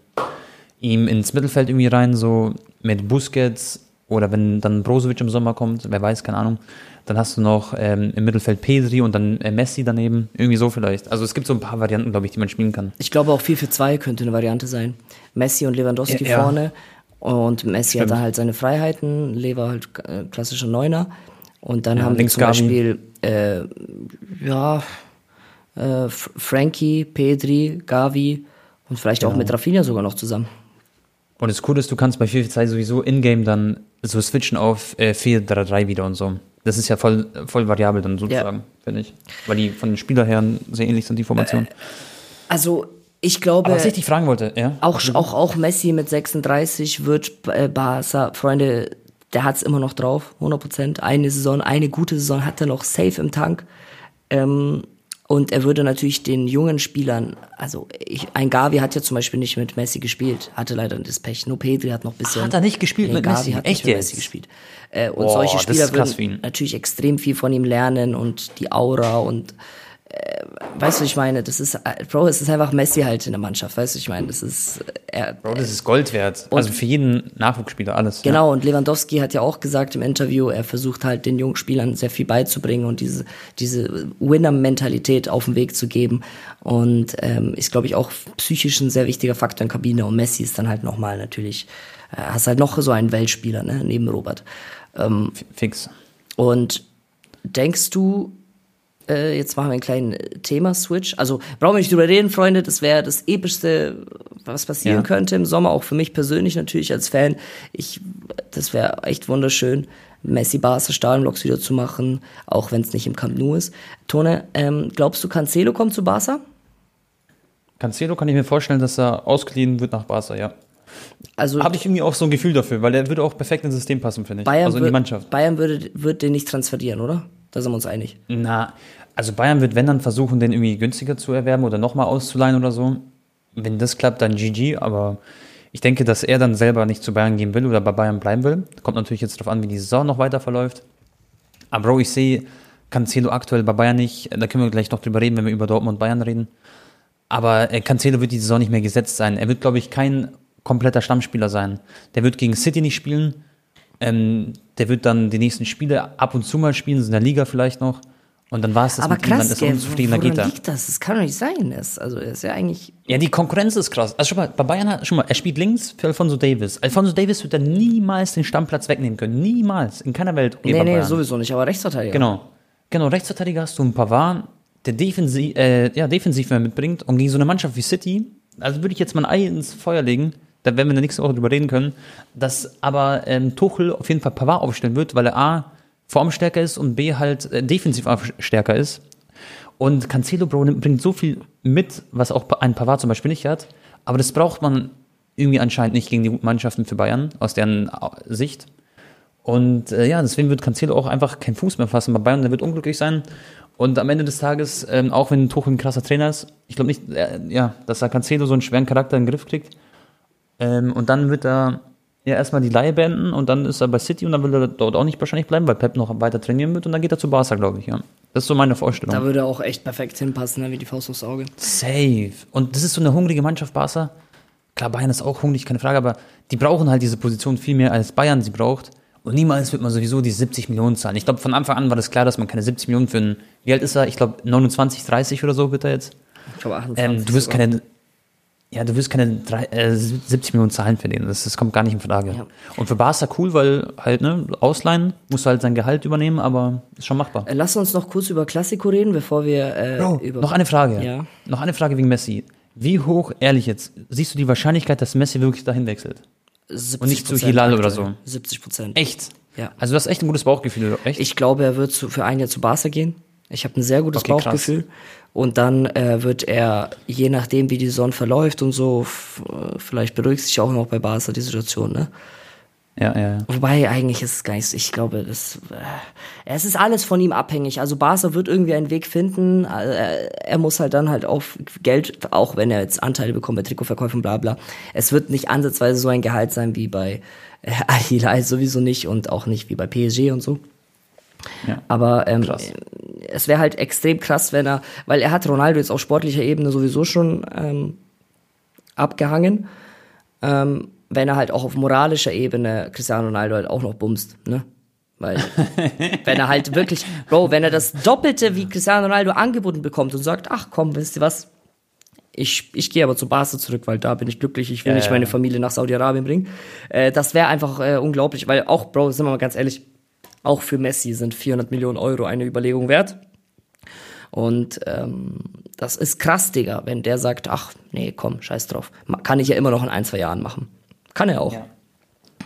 ihm ins Mittelfeld irgendwie rein, so mit Busquets oder wenn dann Brozovic im Sommer kommt, wer weiß, keine Ahnung. Dann hast du noch ähm, im Mittelfeld Pedri und dann äh, Messi daneben. Irgendwie so vielleicht. Also es gibt so ein paar Varianten, glaube ich, die man spielen kann. Ich glaube auch 4 für 2 könnte eine Variante sein. Messi und Lewandowski ja, vorne. Und Messi Stimmt. hat da halt seine Freiheiten, Lever halt äh, klassischer Neuner. Und dann ja, haben wir zum Beispiel, äh, ja, äh, Frankie, Pedri, Gavi und vielleicht genau. auch mit Rafinha sogar noch zusammen. Und das Coole ist, du kannst bei 4 2 sowieso in-game dann so switchen auf äh, 4-3-3 wieder und so. Das ist ja voll, voll variabel dann sozusagen, ja. finde ich. Weil die von den Spieler her sehr ähnlich sind, die Formationen. Äh, also, ich glaube. Aber was ich dich fragen wollte, ja. Auch, auch, auch Messi mit 36 wird äh, Barca, Freunde, der hat es immer noch drauf, 100 Prozent. Eine Saison, eine gute Saison hat er noch safe im Tank. Ähm, und er würde natürlich den jungen Spielern, also ich, ein Gavi hat ja zum Beispiel nicht mit Messi gespielt, hatte leider das Pech. Nur Pedri hat noch ein bisschen. Hat er nicht gespielt nee, mit Gavi Messi? Hat Echt nicht mit Messi gespielt. Äh, und Boah, solche Spieler würden natürlich extrem viel von ihm lernen und die Aura und äh, weißt du, ich meine, das ist, äh, Bro, es ist einfach Messi halt in der Mannschaft, weißt du, ich meine, das ist, äh, er, Bro, das ist Gold wert. Also für jeden Nachwuchsspieler alles. Genau, ja. und Lewandowski hat ja auch gesagt im Interview, er versucht halt den jungen Spielern sehr viel beizubringen und diese, diese Winner-Mentalität auf den Weg zu geben. Und ähm, ist, glaube ich, auch psychisch ein sehr wichtiger Faktor in Kabine. Und Messi ist dann halt nochmal natürlich, äh, hast halt noch so einen Weltspieler, ne, neben Robert. Ähm, Fix. Und denkst du, äh, jetzt machen wir einen kleinen Thema-Switch. Also brauchen wir nicht drüber reden, Freunde. Das wäre das epischste, was passieren ja. könnte im Sommer. Auch für mich persönlich natürlich als Fan. Ich, das wäre echt wunderschön, Messi Barca Stadionblocks wieder zu machen, auch wenn es nicht im Camp Nou ist. Tone, ähm, glaubst du, Cancelo kommt zu Barca? Cancelo kann ich mir vorstellen, dass er ausgeliehen wird nach Barca, ja. Also Habe ich irgendwie auch so ein Gefühl dafür, weil der würde auch perfekt ins System passen, finde ich. Bayern, also in die Mannschaft. Bayern würde, wird den nicht transferieren, oder? Da sind wir uns einig. Na, also Bayern wird, wenn dann versuchen, den irgendwie günstiger zu erwerben oder nochmal auszuleihen oder so. Wenn das klappt, dann GG, aber ich denke, dass er dann selber nicht zu Bayern gehen will oder bei Bayern bleiben will. Kommt natürlich jetzt darauf an, wie die Saison noch weiter verläuft. Aber Bro, ich sehe Cancelo aktuell bei Bayern nicht. Da können wir gleich noch drüber reden, wenn wir über Dortmund und Bayern reden. Aber äh, Cancelo wird die Saison nicht mehr gesetzt sein. Er wird, glaube ich, kein kompletter Stammspieler sein. Der wird gegen City nicht spielen. Ähm, der wird dann die nächsten Spiele ab und zu mal spielen, in der Liga vielleicht noch. Und dann war es das Aber mit ihm, dann krass, ist er unzufrieden, dann geht er. liegt das? Das kann doch nicht sein. Das, also, ist ja eigentlich. Ja, die Konkurrenz ist krass. Also schon mal, bei Bayern hat, schon mal, er spielt links für Alfonso Davis. Alfonso Davis wird dann niemals den Stammplatz wegnehmen können. Niemals. In keiner Welt. Nee, nee, Bayern. sowieso nicht, aber Rechtsverteidiger. Genau. Genau, Rechtsverteidiger hast du ein Pavard, der defensiv, äh, ja, defensiv mehr mitbringt. Und gegen so eine Mannschaft wie City, also würde ich jetzt mal ein Ei ins Feuer legen, da werden wir in der nächsten Woche drüber reden können, dass aber ähm, Tuchel auf jeden Fall Pavard aufstellen wird, weil er A, formstärker ist und B, halt äh, defensiv stärker ist. Und Cancelo Bro bringt so viel mit, was auch ein Pavard zum Beispiel nicht hat. Aber das braucht man irgendwie anscheinend nicht gegen die Mannschaften für Bayern, aus deren äh, Sicht. Und äh, ja, deswegen wird Cancelo auch einfach keinen Fuß mehr fassen bei Bayern. Der wird unglücklich sein. Und am Ende des Tages, ähm, auch wenn Tuchel ein krasser Trainer ist, ich glaube nicht, äh, ja, dass er Cancelo so einen schweren Charakter in den Griff kriegt. Ähm, und dann wird er ja erstmal die Leihe beenden und dann ist er bei City und dann will er dort auch nicht wahrscheinlich bleiben, weil Pep noch weiter trainieren wird und dann geht er zu Barca, glaube ich, ja. Das ist so meine Vorstellung. Da würde er auch echt perfekt hinpassen, ne, wie die Faust aufs Auge. Safe. Und das ist so eine hungrige Mannschaft, Barca. Klar, Bayern ist auch hungrig, keine Frage, aber die brauchen halt diese Position viel mehr, als Bayern sie braucht. Und niemals wird man sowieso die 70 Millionen zahlen. Ich glaube, von Anfang an war das klar, dass man keine 70 Millionen für einen, wie alt ist er? Ich glaube, 29, 30 oder so wird er jetzt. Ich glaube 28. Ähm, du wirst keine, ja, du wirst keine drei, äh, 70 Millionen zahlen für den. Das, das kommt gar nicht in Frage. Ja. Und für Barca cool, weil halt, ne, ausleihen, musst du halt sein Gehalt übernehmen, aber ist schon machbar. Äh, Lass uns noch kurz über Klassiko reden, bevor wir äh, Bro, über. noch eine Frage. Ja. Noch eine Frage wegen Messi. Wie hoch, ehrlich jetzt, siehst du die Wahrscheinlichkeit, dass Messi wirklich dahin wechselt? 70 und nicht zu Hilal oder aktuell. 70 Prozent. Echt? Ja. Also du hast echt ein gutes Bauchgefühl, echt? Ich glaube, er wird zu, für ein Jahr zu Barca gehen. Ich habe ein sehr gutes Okay, krass. Und dann äh, wird er, je nachdem, wie die Saison verläuft und so, äh, vielleicht beruhigt sich auch noch bei Barca die Situation, ne? ja, ja, ja. Wobei eigentlich ist es gar nicht, so- ich glaube, das, äh, es ist alles von ihm abhängig. Also Barca wird irgendwie einen Weg finden. Äh, er muss halt dann halt auf Geld, auch wenn er jetzt Anteile bekommt bei Trikotverkäufen, bla bla. Es wird nicht ansatzweise so ein Gehalt sein wie bei äh, Al Hilal sowieso nicht und auch nicht wie bei PSG und so. Ja. Aber ähm, Krass. Es wäre halt extrem krass, wenn er, weil er hat Ronaldo jetzt auf sportlicher Ebene sowieso schon ähm, abgehangen, ähm, wenn er halt auch auf moralischer Ebene Cristiano Ronaldo halt auch noch bumst, ne? Weil, wenn er halt wirklich, Bro, wenn er das Doppelte wie Cristiano Ronaldo angeboten bekommt und sagt, ach komm, wisst ihr was? Ich, ich gehe aber zu Barca zurück, weil da bin ich glücklich, ich will Ja, nicht ja. meine Familie nach Saudi-Arabien bringen. Äh, das wäre einfach äh, unglaublich, weil auch, Bro, sind wir mal ganz ehrlich, auch für Messi sind 400 Millionen Euro eine Überlegung wert. Und ähm, das ist krass, Digga, wenn der sagt, ach, nee, komm, scheiß drauf. Kann ich ja immer noch in ein, zwei Jahren machen. Kann er auch. Ja.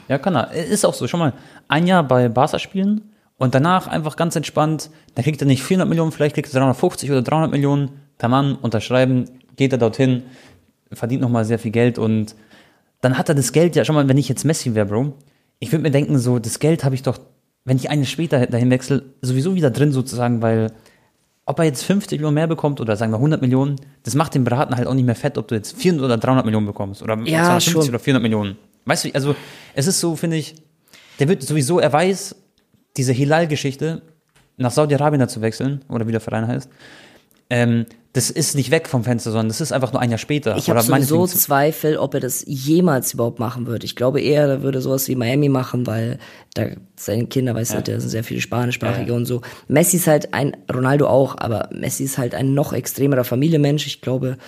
Ja, kann er. Ist auch so. Schon mal ein Jahr bei Barca spielen und danach einfach ganz entspannt. Dann kriegt er nicht 400 Millionen, vielleicht kriegt er 350 oder 300 Millionen. Der Mann unterschreiben, geht er dorthin, verdient nochmal sehr viel Geld und dann hat er das Geld ja schon mal, wenn ich jetzt Messi wäre, Bro. Ich würde mir denken, so, das Geld habe ich doch, wenn ich eine später dahin wechsle, sowieso wieder drin sozusagen, weil ob er jetzt 50 Millionen mehr bekommt oder sagen wir 100 Millionen, das macht den Braten halt auch nicht mehr fett, ob du jetzt 400 oder 300 Millionen bekommst oder Ja, 250 schon. oder 400 Millionen. Weißt du, also es ist so, finde ich, der wird sowieso, er weiß, diese Hilal-Geschichte nach Saudi-Arabien zu wechseln, oder wie der Verein heißt, ähm, das ist nicht weg vom Fenster, sondern das ist einfach nur ein Jahr später. Ich habe sowieso Zweifel, ob er das jemals überhaupt machen würde. Ich glaube eher, er würde sowas wie Miami machen, weil da seine Kinder, weißt du, da sind sehr viele Spanischsprachige Ja, ja. und so. Messi ist halt ein, Ronaldo auch, aber Messi ist halt ein noch extremerer Familienmensch. Ich glaube,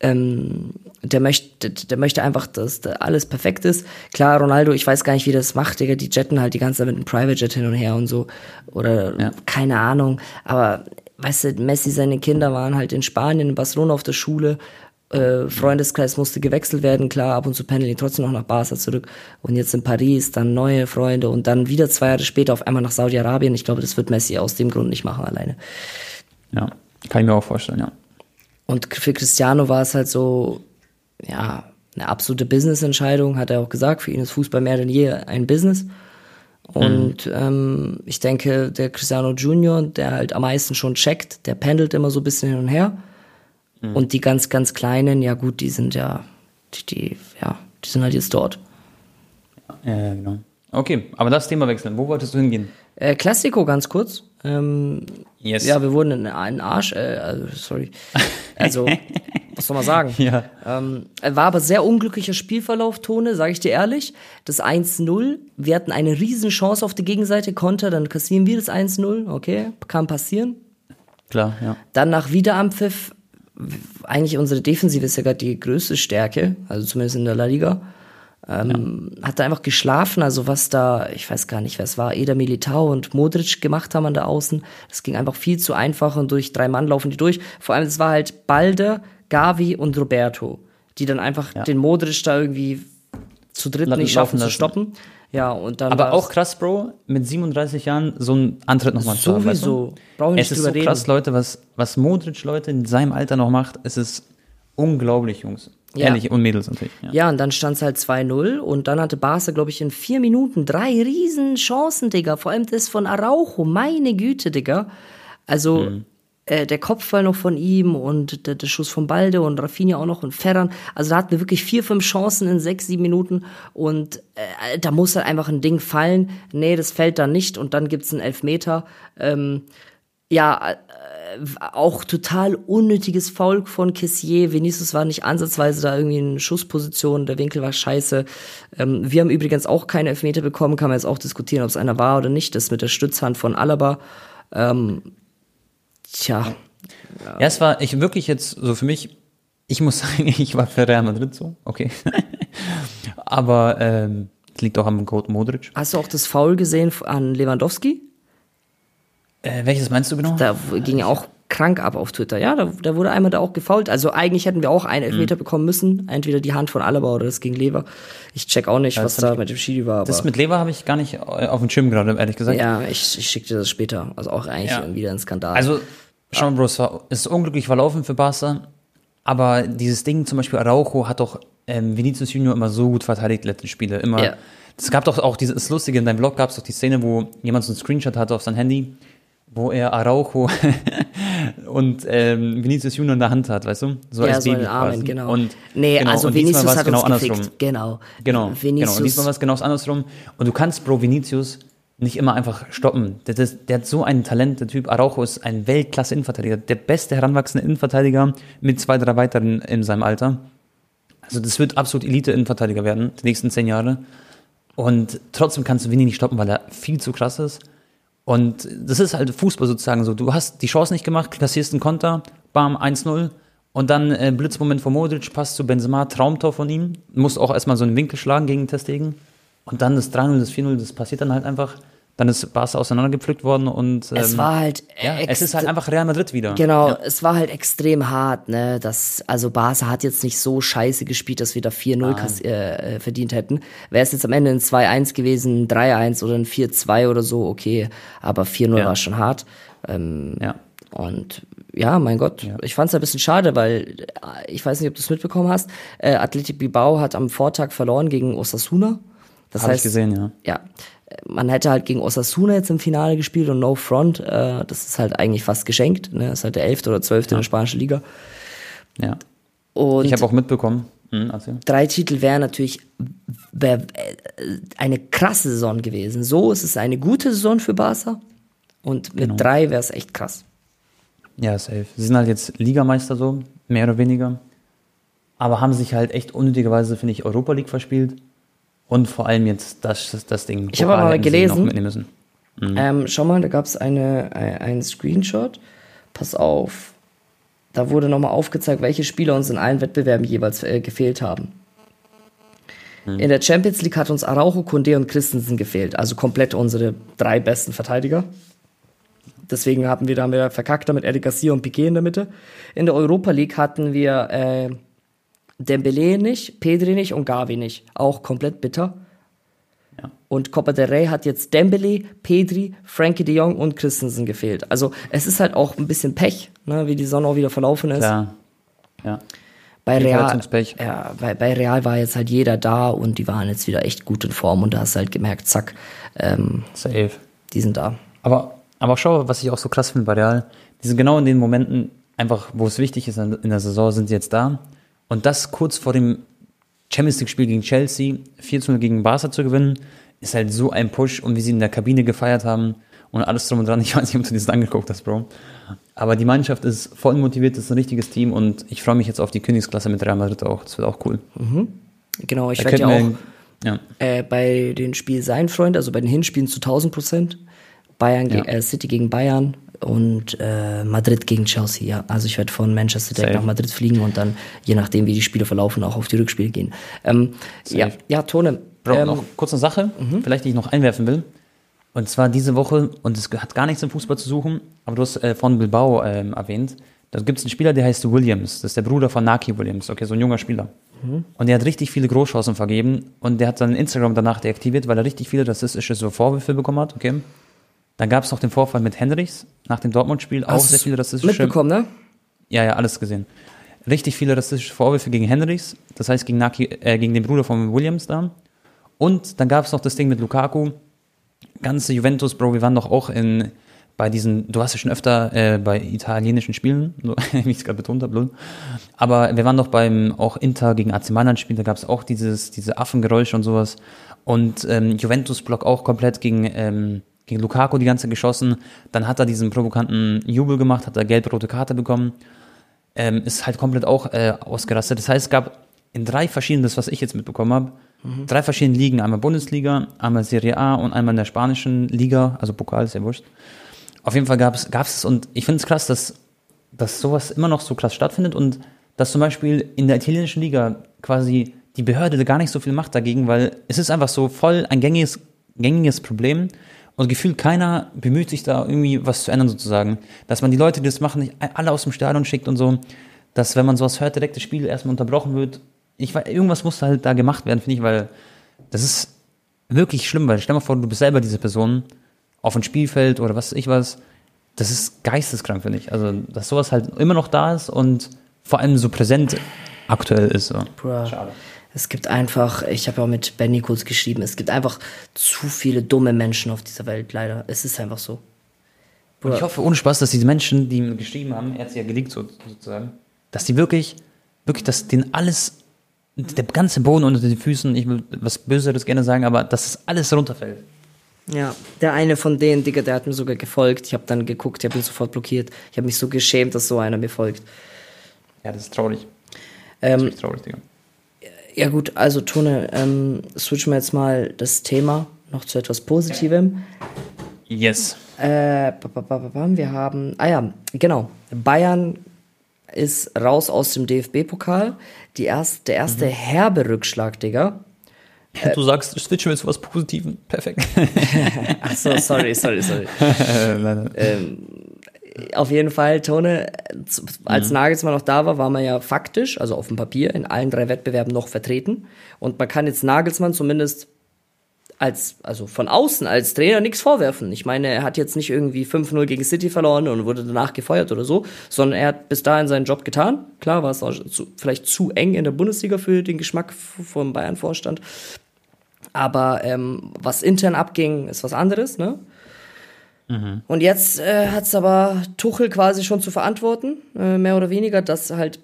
ähm, der möchte, der möchte einfach, dass da alles perfekt ist. Klar, Ronaldo, ich weiß gar nicht, wie das macht, Digga, die jetten halt die ganze Zeit mit einem Private Jet hin und her und so. Oder Ja. keine Ahnung. Aber weißt du, Messi, seine Kinder waren halt in Spanien, in Barcelona auf der Schule. Äh, Freundeskreis musste gewechselt werden, klar, ab und zu pendeln die trotzdem noch nach Barca zurück. Und jetzt in Paris, dann neue Freunde und dann wieder zwei Jahre später auf einmal nach Saudi-Arabien. Ich glaube, das wird Messi aus dem Grund nicht machen alleine. Ja, kann ich mir auch vorstellen, ja. Und für Cristiano war es halt so, ja, eine absolute Business-Entscheidung, hat er auch gesagt. Für ihn ist Fußball mehr denn je ein Business. Und mhm. ähm, ich denke, der Cristiano Junior, der halt am meisten schon checkt, der pendelt immer so ein bisschen hin und her. Mhm. Und die ganz, ganz Kleinen, ja gut, die sind ja, die, die, ja, die sind halt jetzt dort. Ja, genau. Okay, aber das Thema wechseln. Wo wolltest du hingehen? Äh, Classico ganz kurz. Ähm, yes. Ja, wir wurden in einen Arsch, äh, also, sorry. Also, was soll man sagen? Ja. Ähm, war aber sehr unglücklicher Spielverlauf, Tone, sage ich dir ehrlich. Das 1-0, wir hatten eine riesen Chance auf der Gegenseite, Konter, dann kassieren wir das 1-0, okay, kann passieren. Klar, ja. Dann nach Wiederanpfiff, eigentlich unsere Defensive ist ja gerade die größte Stärke, also zumindest in der La Liga. Ähm, ja. Hat da einfach geschlafen, also was da, ich weiß gar nicht, wer es war, Eder Militao und Modric gemacht haben an der Außen. Das ging einfach viel zu einfach und durch drei Mann laufen die durch. Vor allem, es war halt Balde, Gavi und Roberto, die dann einfach ja. den Modric da irgendwie zu dritt nicht schaffen zu stoppen. Ja, und dann. Aber auch krass, Bro, mit 37 Jahren so ein Antritt nochmal zu haben. Sowieso. Ich nicht Es ist so reden. krass, Leute, was, was Modric, Leute, in seinem Alter noch macht. Es ist unglaublich, Jungs. Ja. Ehrlich, und Mädels natürlich. Ja, ja und dann stand es halt 2-0 und dann hatte Barca, glaube ich, in vier Minuten drei riesen Chancen, Digga. Vor allem das von Araujo, meine Güte, Digga. Also mhm. äh, der Kopfball noch von ihm und der, der, Schuss von Balde und Rafinha auch noch und Ferran. Also da hatten wir wirklich vier, fünf Chancen in sechs, sieben Minuten und äh, da muss halt einfach ein Ding fallen. Nee, das fällt da nicht und dann gibt's einen Elfmeter. Ähm, ja, auch total unnötiges Foul von Kessier. Vinicius war nicht ansatzweise da irgendwie in Schussposition, der Winkel war scheiße. Ähm, wir haben übrigens auch keine Elfmeter bekommen, kann man jetzt auch diskutieren, ob es einer war oder nicht. Das mit der Stützhand von Alaba. Ähm, tja. Ja. es war ich wirklich jetzt so für mich, ich muss sagen, ich war für Real Madrid so, okay. Aber ähm, liegt auch am Code Modric. Hast du auch das Foul gesehen an Lewandowski? Äh, welches meinst du genau? Da ging ja auch krank ab auf Twitter. Ja, da, da wurde einmal da auch gefault. Also eigentlich hätten wir auch einen Elfmeter mhm. bekommen müssen. Entweder die Hand von Alaba oder das gegen Lever. Ich check auch nicht, ja, was da mit dem Schiri war. das mit Lever habe ich gar nicht auf dem Schirm gerade, ehrlich gesagt. Ja, ich, ich schicke dir das später. Also auch eigentlich ja. wieder ein Skandal. Also, schau mal, Bro, es, war, ist unglücklich verlaufen für Barca. Aber dieses Ding, zum Beispiel Araujo, hat doch ähm, Vinicius Junior immer so gut verteidigt, letzte Spiele. Immer. Ja. Es gab doch auch dieses Lustige, in deinem Blog gab es doch die Szene, wo jemand so einen Screenshot hatte auf sein Handy wo er Araujo und ähm, Vinicius Junior in der Hand hat, weißt du? So ja, als so Baby Armen, genau. Und, nee, genau, also Vinicius hat genau uns andersrum. Genau. Genau, Vinicius. genau. Und diesmal war es genau andersrum. Und du kannst Bro Vinicius nicht immer einfach stoppen. Der, der, der, hat so ein Talent, der Typ. Araujo ist ein Weltklasse-Innenverteidiger. Der beste heranwachsende Innenverteidiger mit zwei, drei weiteren in seinem Alter. Also das wird absolut Elite-Innenverteidiger werden, die nächsten zehn Jahre. Und trotzdem kannst du Vinny nicht stoppen, weil er viel zu krass ist. Und das ist halt Fußball sozusagen so. Du hast die Chance nicht gemacht, kassierst einen Konter, bam, 1-0. Und dann äh, Blitzmoment von Modric, passt zu Benzema, Traumtor von ihm. Muss auch erstmal so einen Winkel schlagen gegen Testegen. Und dann das 3-0, das 4-0, das passiert dann halt einfach. Dann ist Barca auseinandergepflückt worden und ähm, es war halt ja, es ist halt einfach Real Madrid wieder. Genau, ja. es war halt extrem hart, ne, das also Barca hat jetzt nicht so scheiße gespielt, dass wir da 4-0 äh, äh, verdient hätten. Wäre es jetzt am Ende ein 2-1 gewesen, 3-1 oder ein 4-2 oder so, okay, aber 4-0 ja. war schon hart. Ähm, ja. Und ja, mein Gott, ja. ich fand es ein bisschen schade, weil äh, ich weiß nicht, ob du es mitbekommen hast. Äh, Athletic Bilbao hat am Vortag verloren gegen Osasuna. Das Hab heißt, ich gesehen, ja. Ja, man hätte halt gegen Osasuna jetzt im Finale gespielt und No Front, äh, das ist halt eigentlich fast geschenkt. Ne? Das ist halt der elfte oder zwölfte ja. in der spanischen Liga. Ja. Und ich habe auch mitbekommen. Hm, drei Titel wären natürlich wär, äh, eine krasse Saison gewesen. So ist es eine gute Saison für Barca. Und mit genau. drei wäre es echt krass. Ja, safe. Sie sind halt jetzt Ligameister so, mehr oder weniger. Aber haben sich halt echt unnötigerweise, finde ich, Europa League verspielt. Und vor allem jetzt das, das, Ding. Ich habe mal gelesen. Mhm. Ähm, schau mal, da gab es eine, ein, Screenshot. Pass auf. Da wurde nochmal aufgezeigt, welche Spieler uns in allen Wettbewerben jeweils äh, gefehlt haben. Mhm. In der Champions League hat uns Araujo, Kunde und Christensen gefehlt. Also komplett unsere drei besten Verteidiger. Deswegen haben wir, da haben wir verkackt damit Eric Garcia und Piquet in der Mitte. In der Europa League hatten wir äh, Dembele nicht, Pedri nicht und Gavi nicht. Auch komplett bitter. Ja. Und Copa del Rey hat jetzt Dembele, Pedri, Frankie de Jong und Christensen gefehlt. Also es ist halt auch ein bisschen Pech, ne, wie die Sonne auch wieder verlaufen ist. Klar. Ja. bei Real, ja, bei, bei Real war jetzt halt jeder da und die waren jetzt wieder echt gut in Form und da hast du halt gemerkt, zack, ähm, Safe. die sind da. Aber, aber schau, was ich auch so krass finde bei Real, die sind genau in den Momenten, einfach, wo es wichtig ist in der Saison, sind sie jetzt da. Und das kurz vor dem Champions League-Spiel gegen Chelsea, 4 0 gegen Barca zu gewinnen, ist halt so ein Push und wie sie in der Kabine gefeiert haben und alles drum und dran. Ich weiß nicht, ob du das angeguckt hast, Bro. Aber die Mannschaft ist voll motiviert, ist ein richtiges Team und ich freue mich jetzt auf die Königsklasse mit Real Madrid auch. Das wird auch cool. Genau, ich Da werde ja auch ja. äh, bei den Spiel sein Freund, also bei den Hinspielen zu 1000 Prozent. Bayern, Ja. äh, City gegen Bayern und äh, Madrid gegen Chelsea. Ja, also ich werde von Manchester direkt Safe. nach Madrid fliegen und dann, je nachdem, wie die Spiele verlaufen, auch auf die Rückspiele gehen. Ähm, ja, ja, Tone. Bro, ähm, noch kurz eine Sache, vielleicht die ich noch einwerfen will. Und zwar diese Woche, und es hat gar nichts im Fußball zu suchen, aber du hast äh, von Bilbao ähm, erwähnt. Da gibt es einen Spieler, der heißt Williams. Das ist der Bruder von Naki Williams, okay, so ein junger Spieler. Und der hat richtig viele Großchancen vergeben und der hat dann Instagram danach deaktiviert, weil er richtig viele rassistische so Vorwürfe bekommen hat, okay. Dann gab es noch den Vorfall mit Henrichs nach dem Dortmund-Spiel, auch sehr viele rassistische mitbekommen, ne? ja, ja, alles gesehen. Richtig viele rassistische Vorwürfe gegen Henrichs, das heißt gegen, Naki, äh, gegen den Bruder von Williams da. Und dann gab es noch das Ding mit Lukaku. Ganze Juventus, Bro, wir waren doch auch in, bei diesen, du hast ja schon öfter äh, bei italienischen Spielen, wie ich es gerade betont habe, aber wir waren doch beim auch Inter gegen AC Mailand Spiel, da gab es auch dieses, diese Affengeräusche und sowas. Und ähm, Juventus-Block auch komplett gegen, ähm, gegen Lukaku die ganze geschossen. Dann hat er diesen provokanten Jubel gemacht, hat er gelb-rote Karte bekommen ähm, ist halt komplett auch äh, ausgerastet. Das heißt, es gab in drei verschiedenen, das was ich jetzt mitbekommen habe, drei verschiedenen Ligen, einmal Bundesliga, einmal Serie A und einmal in der spanischen Liga, also Pokal ist ja wurscht. Auf jeden Fall gab es es und ich finde es krass, dass, dass sowas immer noch so krass stattfindet und dass zum Beispiel in der italienischen Liga quasi die Behörde gar nicht so viel macht dagegen, weil es ist einfach so voll ein gängiges, gängiges Problem und gefühlt keiner bemüht sich da irgendwie was zu ändern sozusagen. Dass man die Leute, die das machen, nicht alle aus dem Stadion schickt und so, dass wenn man sowas hört, direkt das Spiel erstmal unterbrochen wird. Ich weiß, irgendwas muss halt da gemacht werden, finde ich, weil das ist wirklich schlimm, weil stell mal vor, du bist selber diese Person auf ein Spielfeld oder was weiß ich was. Das ist geisteskrank, finde ich. Also, dass sowas halt immer noch da ist und vor allem so präsent aktuell ist. So. Schade. Es gibt einfach, ich habe ja auch mit Benny kurz geschrieben, es gibt einfach zu viele dumme Menschen auf dieser Welt, leider. Es ist einfach so. Und ich hoffe ohne Spaß, dass diese Menschen, die ihm geschrieben haben, er hat sie ja geleakt so, sozusagen, dass die wirklich, wirklich, dass denen alles, der ganze Boden unter den Füßen, ich will was Böseres gerne sagen, aber dass das alles runterfällt. Ja, der eine von denen, Digga, der hat mir sogar gefolgt. Ich habe dann geguckt, ich habe ihn sofort blockiert. Ich habe mich so geschämt, dass so einer mir folgt. Ja, das ist traurig. Das ist Ähm, traurig, Digga. Ja gut, also Tone, ähm, switchen wir jetzt mal das Thema noch zu etwas Positivem. Yes. Äh, wir haben, ah ja, genau, Bayern ist raus aus dem DFB-Pokal. Die erst, der erste herbe Rückschlag, Digga. du sagst, switchen wir zu was Positivem. Perfekt. Ach so, sorry, sorry, sorry. ähm, auf jeden Fall, Tone, als Nagelsmann noch da war, war man ja faktisch, also auf dem Papier, in allen drei Wettbewerben noch vertreten. Und man kann jetzt Nagelsmann zumindest als, also von außen als Trainer nichts vorwerfen. Ich meine, er hat jetzt nicht irgendwie 5-0 gegen City verloren und wurde danach gefeuert oder so, sondern er hat bis dahin seinen Job getan. Klar war es zu, vielleicht zu eng in der Bundesliga für den Geschmack vom Bayern-Vorstand. Aber ähm, was intern abging, ist was anderes, ne? Und jetzt äh, hat es aber Tuchel quasi schon zu verantworten, äh, mehr oder weniger, dass halt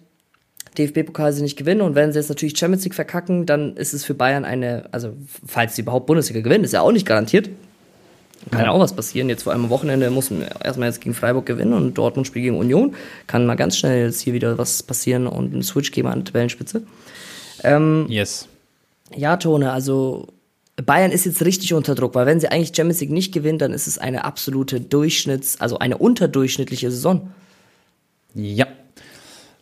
DFB-Pokal sie nicht gewinnen. Und wenn sie jetzt natürlich Champions League verkacken, dann ist es für Bayern eine, also falls sie überhaupt Bundesliga gewinnen, ist ja auch nicht garantiert. Kann ja. Auch was passieren. Jetzt vor allem am Wochenende muss man erstmal jetzt gegen Freiburg gewinnen und Dortmund spielt gegen Union. Kann mal ganz schnell jetzt hier wieder was passieren und ein Switch geben an die Tabellenspitze. Yes. Ja, Tone, also Bayern ist jetzt richtig unter Druck, weil wenn sie eigentlich Champions League nicht gewinnen, dann ist es eine absolute Durchschnitts-, also eine unterdurchschnittliche Saison. Ja.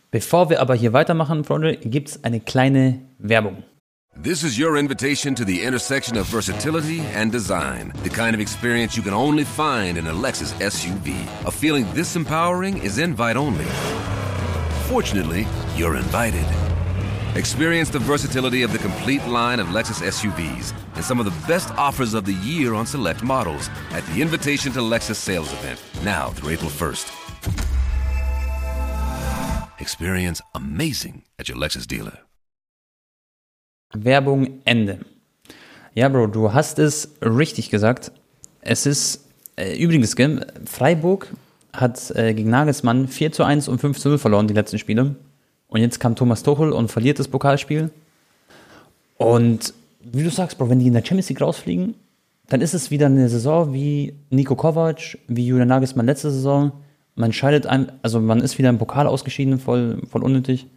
Bevor wir aber hier weitermachen, Freunde, gibt es eine kleine Werbung. This is your invitation to the intersection of versatility and design. The kind of experience you can only find in a Lexus SUV. A feeling this empowering is invite only. Fortunately, you're invited. Experience the versatility of the complete line of Lexus SUVs and some of the best offers of the year on select models at the Invitation to Lexus sales event now through April 1st. Experience amazing at your Lexus dealer. Werbung Ende. Ja, Bro, du hast es richtig gesagt. Es ist äh, übrigens, Freiburg hat äh, gegen Nagelsmann 4 zu 1 und 5 zu 0 verloren, die letzten Spiele. Und jetzt kam Thomas Tuchel und verliert das Pokalspiel. Und wie du sagst, Bro, wenn die in der Champions League rausfliegen, dann ist es wieder eine Saison wie Nico Kovac, wie Julian Nagelsmann letzte Saison. Man scheidet ein, also man ist wieder im Pokal ausgeschieden, voll, voll unnötig.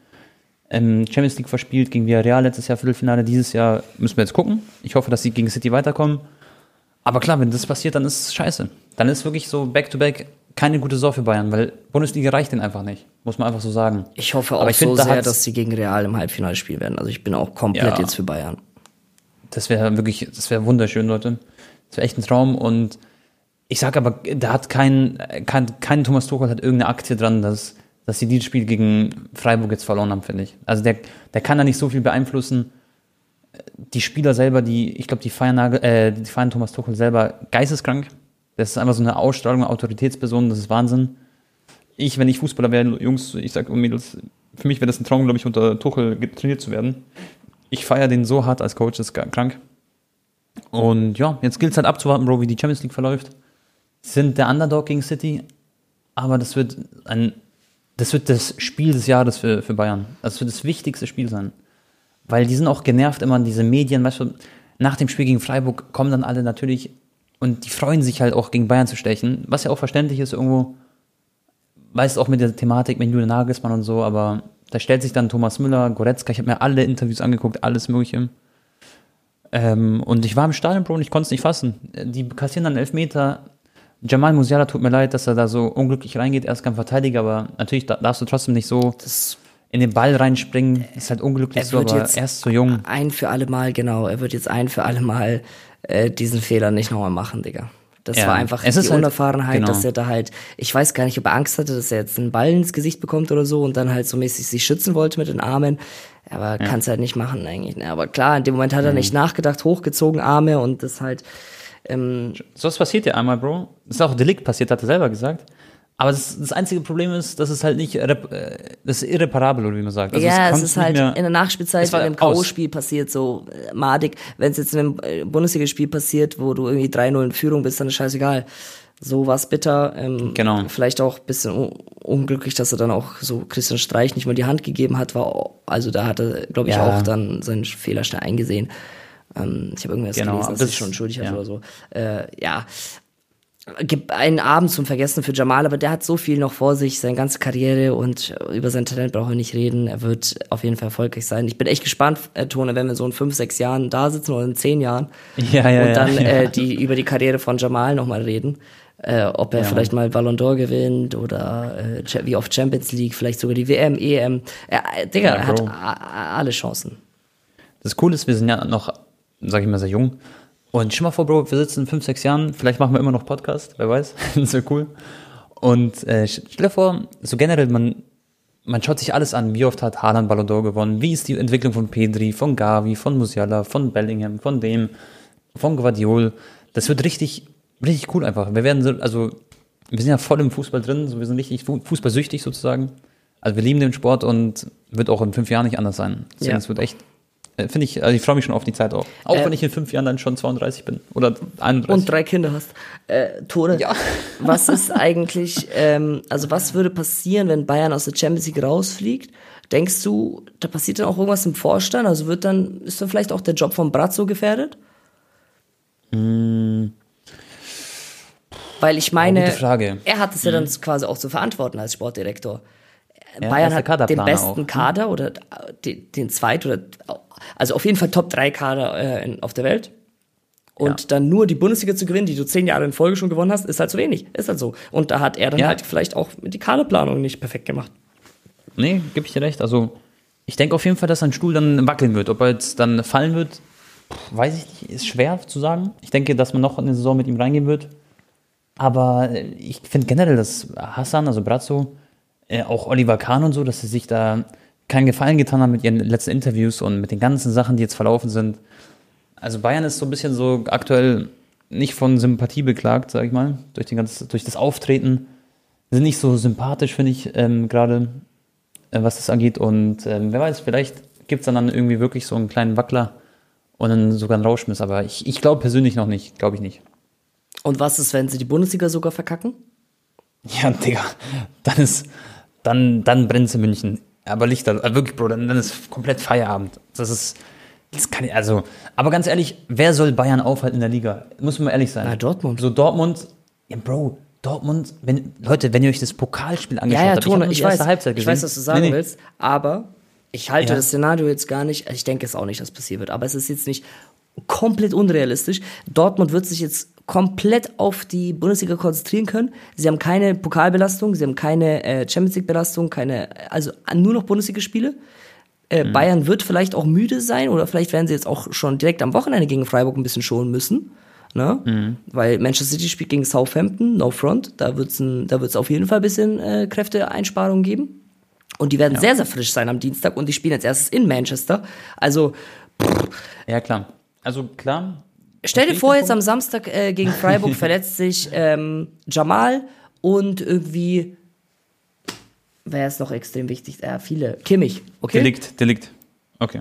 Ähm, Champions League verspielt gegen Villarreal letztes Jahr Viertelfinale. Dieses Jahr müssen wir jetzt gucken. Ich hoffe, dass sie gegen City weiterkommen. Aber klar, wenn das passiert, dann ist es scheiße. Dann ist wirklich so Back-to-Back keine gute Saison für Bayern, weil Bundesliga reicht denen einfach nicht. Muss man einfach so sagen. Ich hoffe auch Aber ich so find, da sehr, dass sie gegen Real im Halbfinale spielen werden. Also ich bin auch komplett Ja. jetzt für Bayern. Das wäre wirklich, das wäre wunderschön, Leute. Das wäre echt ein Traum. Und ich sag aber, da hat kein, kein, kein Thomas Tuchel hat irgendeine Aktie dran, dass, dass sie dieses Spiel gegen Freiburg jetzt verloren haben, finde ich. Also der, der kann da nicht so viel beeinflussen. Die Spieler selber, die, ich glaube, die feiern, äh, die feiern Thomas Tuchel selber geisteskrank. Das ist einfach so eine Ausstrahlung, Autoritätsperson, das ist Wahnsinn. Ich, wenn ich Fußballer wäre, Jungs, ich sag Mädels, für mich wäre das ein Traum, glaube ich, unter Tuchel trainiert zu werden. Ich feiere den so hart als Coach, das ist krank. Und ja, jetzt gilt es halt abzuwarten, Bro, wie die Champions League verläuft. Sind der Underdog gegen City, aber das wird ein, das wird das Spiel des Jahres für, für Bayern. Das wird das wichtigste Spiel sein. Weil die sind auch genervt immer, diese Medien, weißt du, nach dem Spiel gegen Freiburg kommen dann alle natürlich und die freuen sich halt auch gegen Bayern zu stechen, was ja auch verständlich ist irgendwo, weißt auch mit der Thematik mit Julian Nagelsmann und so, aber da stellt sich dann Thomas Müller, Goretzka, ich habe mir alle Interviews angeguckt, alles mögliche. Ähm, und ich war im Stadion, Bro, und ich konnte es nicht fassen. Die kassieren dann Elfmeter. Jamal Musiala tut mir leid, dass er da so unglücklich reingeht. Er ist kein Verteidiger, aber natürlich da- darfst du trotzdem nicht so Das in den Ball reinspringen. Ist halt unglücklich Er so, wird aber jetzt er ist so jung. ein für alle Mal, genau, er wird jetzt ein für alle Mal äh, diesen Fehler nicht nochmal machen, Digga. Das Ja, war einfach es die ist halt- Unerfahrenheit, genau. dass er da halt, ich weiß gar nicht, ob er Angst hatte, dass er jetzt einen Ball ins Gesicht bekommt oder so und dann halt so mäßig sich schützen wollte mit den Armen. Aber kann es halt nicht machen eigentlich. Ne? Aber klar, in dem Moment hat er nicht nachgedacht, hochgezogen Arme und das halt, ähm, So was passiert ja einmal, Bro. Das ist auch Delikt passiert, hat er selber gesagt. Aber das, das einzige Problem ist, dass es halt nicht, äh, das ist irreparabel, oder wie man sagt. Also ja, es kannst ist halt in der Nachspielzeit Es war in einem. K.O.-Spiel passiert, so äh, madig. Wenn es jetzt in einem äh, Bundesligaspiel passiert, wo du irgendwie 3-0 in Führung bist, dann ist scheißegal. So war's bitter. Ähm, Genau. Vielleicht auch ein bisschen un unglücklich, dass er dann auch so Christian Streich nicht mal die Hand gegeben hat. War, also da hat er, glaube ich, Ja. auch dann seinen Fehler schnell eingesehen. Ähm, ich habe irgendwas Genau, gelesen, dass das- sich schon schuldig ja. oder so. Äh, ja, einen Abend zum Vergessen für Jamal, aber der hat so viel noch vor sich, seine ganze Karriere und über sein Talent brauchen wir nicht reden. Er wird auf jeden Fall erfolgreich sein. Ich bin echt gespannt, äh, Tone, wenn wir so in fünf, sechs Jahren da sitzen oder in zehn Jahren Ja, ja, und dann ja. Äh, die über die Karriere von Jamal nochmal reden. Äh, ob er vielleicht mal Ballon d'Or gewinnt oder äh, wie oft Champions League, vielleicht sogar die WM, EM. Äh, Digga, er hat alle Chancen. Das Coole ist, wir sind ja noch, sag ich mal, sehr jung. Und stell mal vor, Bro, wir sitzen in fünf, sechs Jahren, vielleicht machen wir immer noch Podcast, wer weiß, das wäre cool. Und äh, stell dir vor, so generell, man, man schaut sich alles an, wie oft hat Haaland Ballon d'Or gewonnen, wie ist die Entwicklung von Pedri, von Gavi, von Musiala, von Bellingham, von dem, von Guardiol. Das wird richtig, richtig cool einfach. Wir werden so, also, wir sind ja voll im Fußball drin, so, wir sind richtig fu- fußballsüchtig sozusagen. Also wir lieben den Sport und wird auch in fünf Jahren nicht anders sein. Deswegen, Ja. es wird echt, finde ich, also ich freue mich schon auf die Zeit auch. Auch Äh, wenn ich in fünf Jahren dann schon 32 bin oder 31. Und drei Kinder hast. Äh, Tone, Ja. was ist eigentlich, ähm, also was würde passieren, wenn Bayern aus der Champions League rausfliegt? Denkst du, da passiert dann auch irgendwas im Vorstand? Also wird dann, ist dann vielleicht auch der Job von Brazzo gefährdet? Weil ich meine, er hat es ja dann quasi auch zu verantworten als Sportdirektor. Ja, er Bayern hat den besten auch, ne? Kader oder äh, den, den zweit oder also auf jeden Fall Top 3 Kader äh, in, auf der Welt. Und Ja. dann nur die Bundesliga zu gewinnen, die du zehn Jahre in Folge schon gewonnen hast, ist halt zu wenig. Ist halt so. Und da hat er dann Ja. halt vielleicht auch die Kaderplanung nicht perfekt gemacht. Nee, gebe ich dir recht. Also, ich denke auf jeden Fall, dass ein Stuhl dann wackeln wird. Ob er jetzt dann fallen wird, weiß ich nicht. Ist schwer zu sagen. Ich denke, dass man noch in eine Saison mit ihm reingehen wird. Aber äh, ich finde generell, dass Hassan, also Brazzo, äh, auch Oliver Kahn und so, dass sie sich da keinen Gefallen getan haben mit ihren letzten Interviews und mit den ganzen Sachen, die jetzt verlaufen sind. Also Bayern ist so ein bisschen so aktuell nicht von Sympathie beklagt, sag ich mal, durch, den ganz, durch das Auftreten. Sind nicht so sympathisch, finde ich, ähm, gerade. äh, was das angeht. Und ähm, wer weiß, vielleicht gibt es dann, dann irgendwie wirklich so einen kleinen Wackler und dann sogar einen Rauschmiss. Aber ich, ich glaube persönlich noch nicht, glaube ich nicht. Und was ist, wenn sie die Bundesliga sogar verkacken? Ja, Digga, dann ist, dann, dann brennt es in München. Aber Lichter, äh, wirklich, Bro, dann, dann ist komplett Feierabend. Das ist, das kann ich, also, aber ganz ehrlich, wer soll Bayern aufhalten in der Liga? Muss man ehrlich sein. Na, Dortmund. So Dortmund, ja, Bro, Dortmund, wenn, Leute, wenn ihr euch das Pokalspiel angeschaut Ja, ja, habt, Tone, ich, die weiß, Halbzeit ich gesehen. weiß, was du sagen Nee, nee. willst, aber ich halte Ja. das Szenario jetzt gar nicht, ich denke es auch nicht, dass passieren wird, aber es ist jetzt nicht komplett unrealistisch. Dortmund wird sich jetzt komplett auf die Bundesliga konzentrieren können. Sie haben keine Pokalbelastung, sie haben keine äh, Champions League Belastung, keine, also nur noch Bundesligaspiele. Äh, Mhm. Bayern wird vielleicht auch müde sein oder vielleicht werden sie jetzt auch schon direkt am Wochenende gegen Freiburg ein bisschen schonen müssen. Ne? Mhm. Weil Manchester City spielt gegen Southampton, no front, da wird es da wird's auf jeden Fall ein bisschen äh, Kräfteeinsparung geben. Und die werden sehr, sehr frisch sein am Dienstag und die spielen als erstes in Manchester. Also Ja, klar. Also, klar. Stell dir vor, jetzt am Samstag äh, gegen Freiburg verletzt sich ähm, Jamal und irgendwie, wer ist noch extrem wichtig? Äh, viele. Kimmich, okay? Delikt, Delikt. Okay.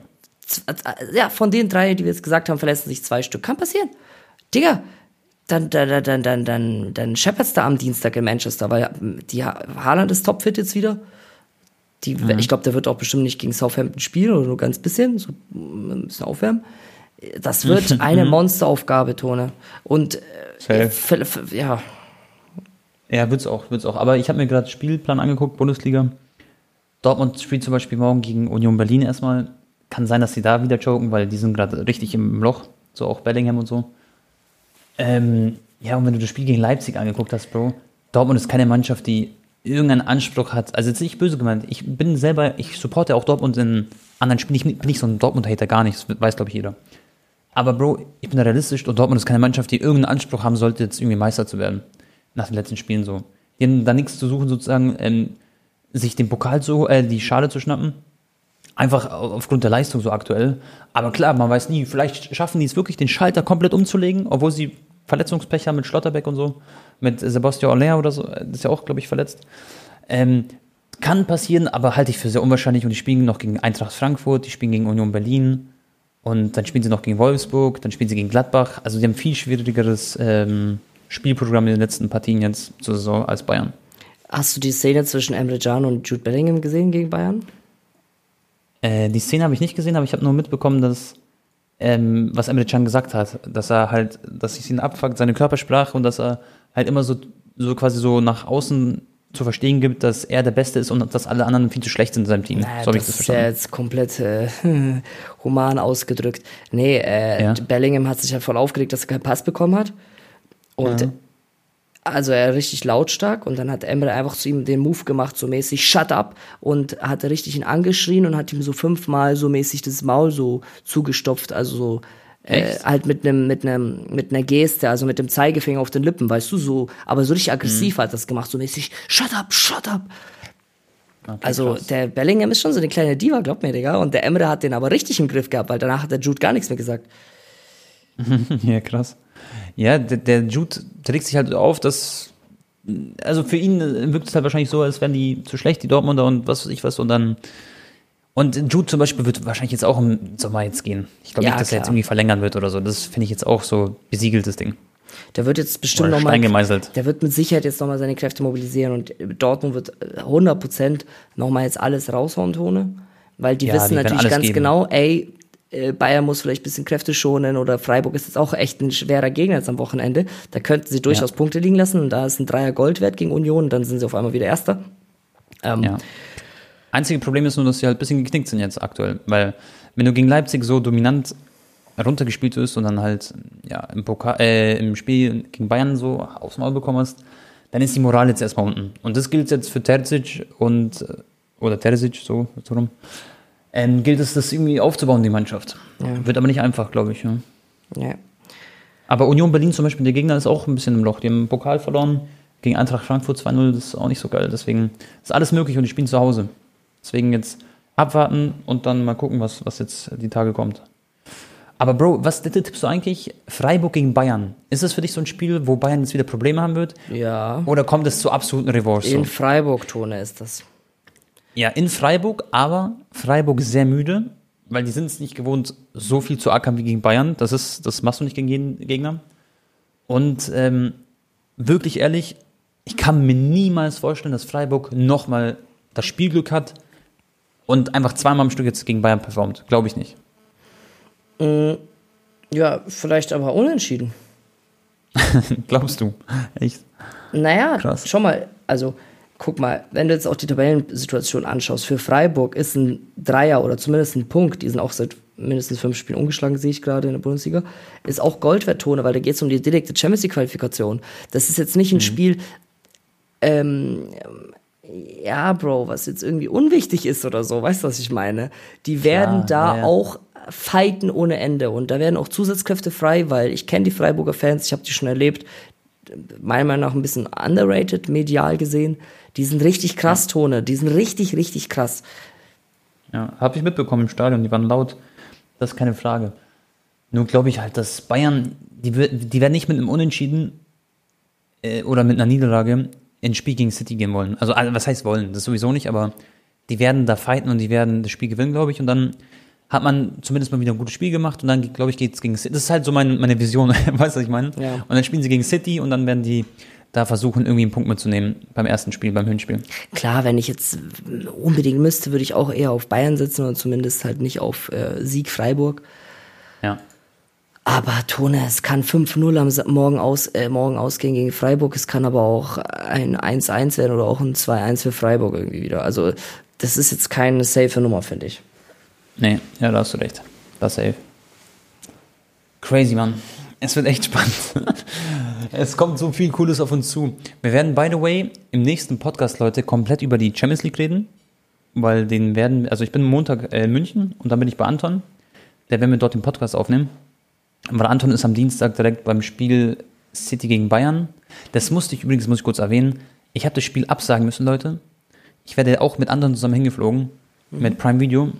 Ja, von den drei, die wir jetzt gesagt haben, verletzen sich zwei Stück. Kann passieren. Digga, dann, dann, dann, dann, dann, dann, scheppert's da am Dienstag in Manchester, weil die Ha- Haaland ist topfit jetzt wieder. Die, Ich glaube, der wird auch bestimmt nicht gegen Southampton spielen oder nur ganz bisschen, so ein bisschen aufwärmen. Das wird eine Monsteraufgabe, Tone. Und äh, ja, Ja, wird's auch, wird's auch. Aber ich habe mir gerade Spielplan angeguckt, Bundesliga. Dortmund spielt zum Beispiel morgen gegen Union Berlin erstmal. Kann sein, dass sie da wieder choken, weil die sind gerade richtig im Loch. So auch Bellingham und so. Ähm, ja, und wenn du das Spiel gegen Leipzig angeguckt hast, Bro, Dortmund ist keine Mannschaft, die irgendeinen Anspruch hat. Also jetzt nicht böse gemeint. Ich bin selber, ich supporte auch Dortmund in anderen Spielen. Ich bin nicht so ein Dortmund-Hater, gar nicht. Das weiß, glaube ich, jeder. Aber Bro, ich bin realistisch und Dortmund ist keine Mannschaft, die irgendeinen Anspruch haben sollte, jetzt irgendwie Meister zu werden. Nach den letzten Spielen so. Die haben da nichts zu suchen, sozusagen, ähm, sich den Pokal zu, äh, die Schale zu schnappen. Einfach au- aufgrund der Leistung so aktuell. Aber klar, man weiß nie, vielleicht schaffen die es wirklich, den Schalter komplett umzulegen, obwohl sie Verletzungspech haben mit Schlotterbeck und so. Mit Sebastian Aller oder so, äh, das ist ja auch, glaube ich, verletzt. Ähm, kann passieren, aber halte ich für sehr unwahrscheinlich. Und die spielen noch gegen Eintracht Frankfurt, die spielen gegen Union Berlin. Und dann spielen sie noch gegen Wolfsburg, dann spielen sie gegen Gladbach. Also die haben viel schwierigeres ähm, Spielprogramm in den letzten Partien jetzt zur Saison als Bayern. hast du die Szene zwischen Emre Can und Jude Bellingham gesehen gegen Bayern? Äh, die Szene habe ich nicht gesehen, aber ich habe nur mitbekommen, dass ähm, was Emre Can gesagt hat, dass er halt, dass es ihn abfuckt, seine Körpersprache und dass er halt immer so, so quasi so nach außen zu verstehen gibt, dass er der Beste ist und dass alle anderen viel zu schlecht sind in seinem Team. Naja, so habe ich das das ist ja verstanden. jetzt komplett äh, human ausgedrückt. Nee, äh, Ja. Bellingham hat sich halt voll aufgeregt, dass er keinen Pass bekommen hat. Und Ja. also er richtig lautstark und dann hat Emre einfach zu ihm den Move gemacht, so mäßig, shut up und hat richtig ihn angeschrien und hat ihm so fünfmal so mäßig das Maul so zugestopft, also so äh, halt mit einem mit einem mit einer Geste, also mit dem Zeigefinger auf den Lippen, weißt du, so, aber so richtig Mhm. aggressiv hat das gemacht, so mäßig, shut up, shut up. Okay, Also krass. der Bellingham ist schon so eine kleine Diva, glaub mir, Digga. Und der Emre hat den aber richtig im Griff gehabt, weil danach hat der Jude gar nichts mehr gesagt. Ja, krass. Ja, der, der Jude regt sich halt auf, dass. Also für ihn wirkt es halt wahrscheinlich so, als wären die zu schlecht, die Dortmunder und was weiß ich was. Und dann. Und Jude zum Beispiel wird wahrscheinlich jetzt auch im Sommer jetzt gehen. Ich glaube Ja, nicht, dass er klar. jetzt irgendwie verlängern wird oder so. Das finde ich jetzt auch so besiegeltes Ding. Der wird jetzt bestimmt nochmal. Der wird mit Sicherheit jetzt nochmal seine Kräfte mobilisieren und Dortmund wird äh, 100% nochmal jetzt alles raushauen, Tone. Weil die Ja, wissen die natürlich ganz geben. genau, ey, äh, Bayern muss vielleicht ein bisschen Kräfte schonen oder Freiburg ist jetzt auch echt ein schwerer Gegner jetzt am Wochenende. Da könnten sie durchaus Ja. Punkte liegen lassen und da ist ein Dreier Gold wert gegen Union und dann sind sie auf einmal wieder Erster. Ähm, Ja. Einzige Problem ist nur, dass sie halt ein bisschen geknickt sind jetzt aktuell. Weil, wenn du gegen Leipzig so dominant runtergespielt wirst und dann halt ja, im, Pokal, äh, im Spiel gegen Bayern so aufs Maul bekommen hast, dann ist die Moral jetzt erstmal unten. Und das gilt jetzt für Terzic und, äh, oder Terzic, so, so rum, ähm, gilt es, das irgendwie aufzubauen, die Mannschaft. Ja. Wird aber nicht einfach, glaube ich. Ja. ja. Aber Union Berlin zum Beispiel, der Gegner ist auch ein bisschen im Loch. Die haben den Pokal verloren gegen Eintracht Frankfurt 2-0, das ist auch nicht so geil. Deswegen ist alles möglich und die spielen zu Hause. Deswegen jetzt abwarten und dann mal gucken, was, was jetzt die Tage kommt. Aber Bro, was tippst du eigentlich? Freiburg gegen Bayern. Ist das für dich so ein Spiel, wo Bayern jetzt wieder Probleme haben wird? Ja. Oder kommt es zu absoluten Revanche? In? Freiburg, Tone, ist das. Ja, in Freiburg, aber Freiburg ist sehr müde, weil die sind es nicht gewohnt, so viel zu ackern wie gegen Bayern. Das ist, das machst du nicht gegen jeden Gegner. Und ähm, wirklich ehrlich, ich kann mir niemals vorstellen, dass Freiburg nochmal das Spielglück hat und einfach zweimal am Stück jetzt gegen Bayern performt. Glaube ich nicht. Ja, vielleicht aber unentschieden. Glaubst du? Echt? Naja, Krass. schau mal, also guck mal, wenn du jetzt auch die Tabellensituation anschaust, für Freiburg ist ein Dreier oder zumindest ein Punkt, die sind auch seit mindestens fünf Spielen ungeschlagen, sehe ich gerade in der Bundesliga, ist auch Gold wert, Tone, weil da geht es um die direkte Champions League-Qualifikation. Das ist jetzt nicht Mhm. ein Spiel, ähm, ja, Bro, was jetzt irgendwie unwichtig ist oder so, weißt du, was ich meine? Die werden Klar, da ja, ja. auch fighten ohne Ende und da werden auch Zusatzkräfte frei, weil ich kenne die Freiburger Fans, ich habe die schon erlebt, meiner Meinung nach ein bisschen underrated, medial gesehen. Die sind richtig krass, Tone, die sind richtig, richtig krass. Ja, habe ich mitbekommen im Stadion, die waren laut. Das ist keine Frage. Nur glaube ich halt, dass Bayern, die, die werden nicht mit einem Unentschieden äh, oder mit einer Niederlage ins Spiel gegen City gehen wollen. Also, also, was heißt wollen? Das sowieso nicht, aber die werden da fighten und die werden das Spiel gewinnen, glaube ich. Und dann hat man zumindest mal wieder ein gutes Spiel gemacht und dann, glaube ich, geht es gegen City. Das ist halt so mein, meine Vision, weißt du, was ich meine? Ja. Und dann spielen sie gegen City und dann werden die da versuchen, irgendwie einen Punkt mitzunehmen beim ersten Spiel, beim Hinspiel. Klar, wenn ich jetzt unbedingt müsste, würde ich auch eher auf Bayern sitzen oder zumindest halt nicht auf äh, Sieg Freiburg. Ja. Aber Tone, es kann 5-0 am morgen, aus, äh, morgen ausgehen gegen Freiburg. Es kann aber auch ein 1-1 werden oder auch ein 2-1 für Freiburg irgendwie wieder. Also, das ist jetzt keine safe Nummer, finde ich. Nee, ja, da hast du recht. Das safe. Crazy, Mann. Es wird echt spannend. es kommt so viel Cooles auf uns zu. Wir werden, by the way, im nächsten Podcast, Leute, komplett über die Champions League reden. Weil den werden, also ich bin Montag äh, in München und dann bin ich bei Anton. Der werden wir dort den Podcast aufnehmen. Weil Anton ist am Dienstag direkt beim Spiel City gegen Bayern. Das musste ich übrigens, muss ich kurz erwähnen. Ich habe das Spiel absagen müssen, Leute. Ich werde auch mit anderen zusammen hingeflogen, mit Prime Video.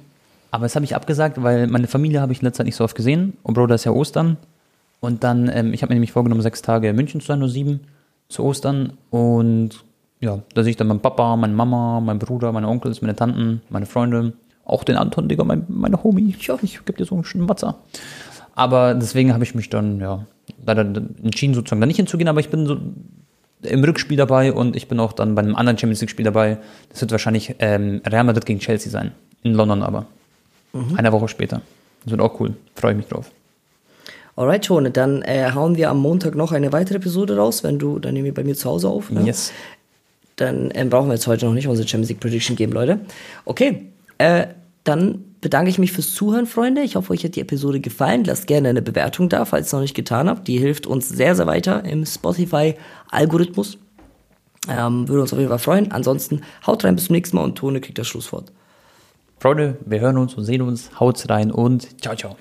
Aber das habe ich abgesagt, weil meine Familie habe ich in letzter Zeit nicht so oft gesehen. Und Bro, das ist ja Ostern. Und dann, ähm, ich habe mir nämlich vorgenommen, sechs Tage in München zu sein, nur sieben zu Ostern. Und ja, da sehe ich dann meinen Papa, meine Mama, mein Bruder, meine Onkels, meine Tanten, meine Freunde. Auch den Anton, Digga, mein, meine Homie. Ja, ich gebe dir so einen schönen Watzer. Aber deswegen habe ich mich dann, ja, leider entschieden, sozusagen da nicht hinzugehen. Aber ich bin so im Rückspiel dabei und ich bin auch dann bei einem anderen Champions League Spiel dabei. Das wird wahrscheinlich ähm, Real Madrid gegen Chelsea sein. In London aber. Eine Woche später. Das wird auch cool. Freue ich mich drauf. Alright, Tone, dann äh, hauen wir am Montag noch eine weitere Episode raus, wenn du, dann nehmen wir bei mir zu Hause auf. Ne? Yes. Dann ähm, brauchen wir jetzt heute noch nicht unsere Champions League Prediction geben, Leute. Okay, äh, dann bedanke ich mich fürs Zuhören, Freunde. Ich hoffe, euch hat die Episode gefallen. Lasst gerne eine Bewertung da, falls ihr es noch nicht getan habt. Die hilft uns sehr, sehr weiter im Spotify-Algorithmus. Ähm, würde uns auf jeden Fall freuen. Ansonsten haut rein, bis zum nächsten Mal und Tone kriegt das Schlusswort. Freunde, wir hören uns und sehen uns. Haut's rein und ciao, ciao.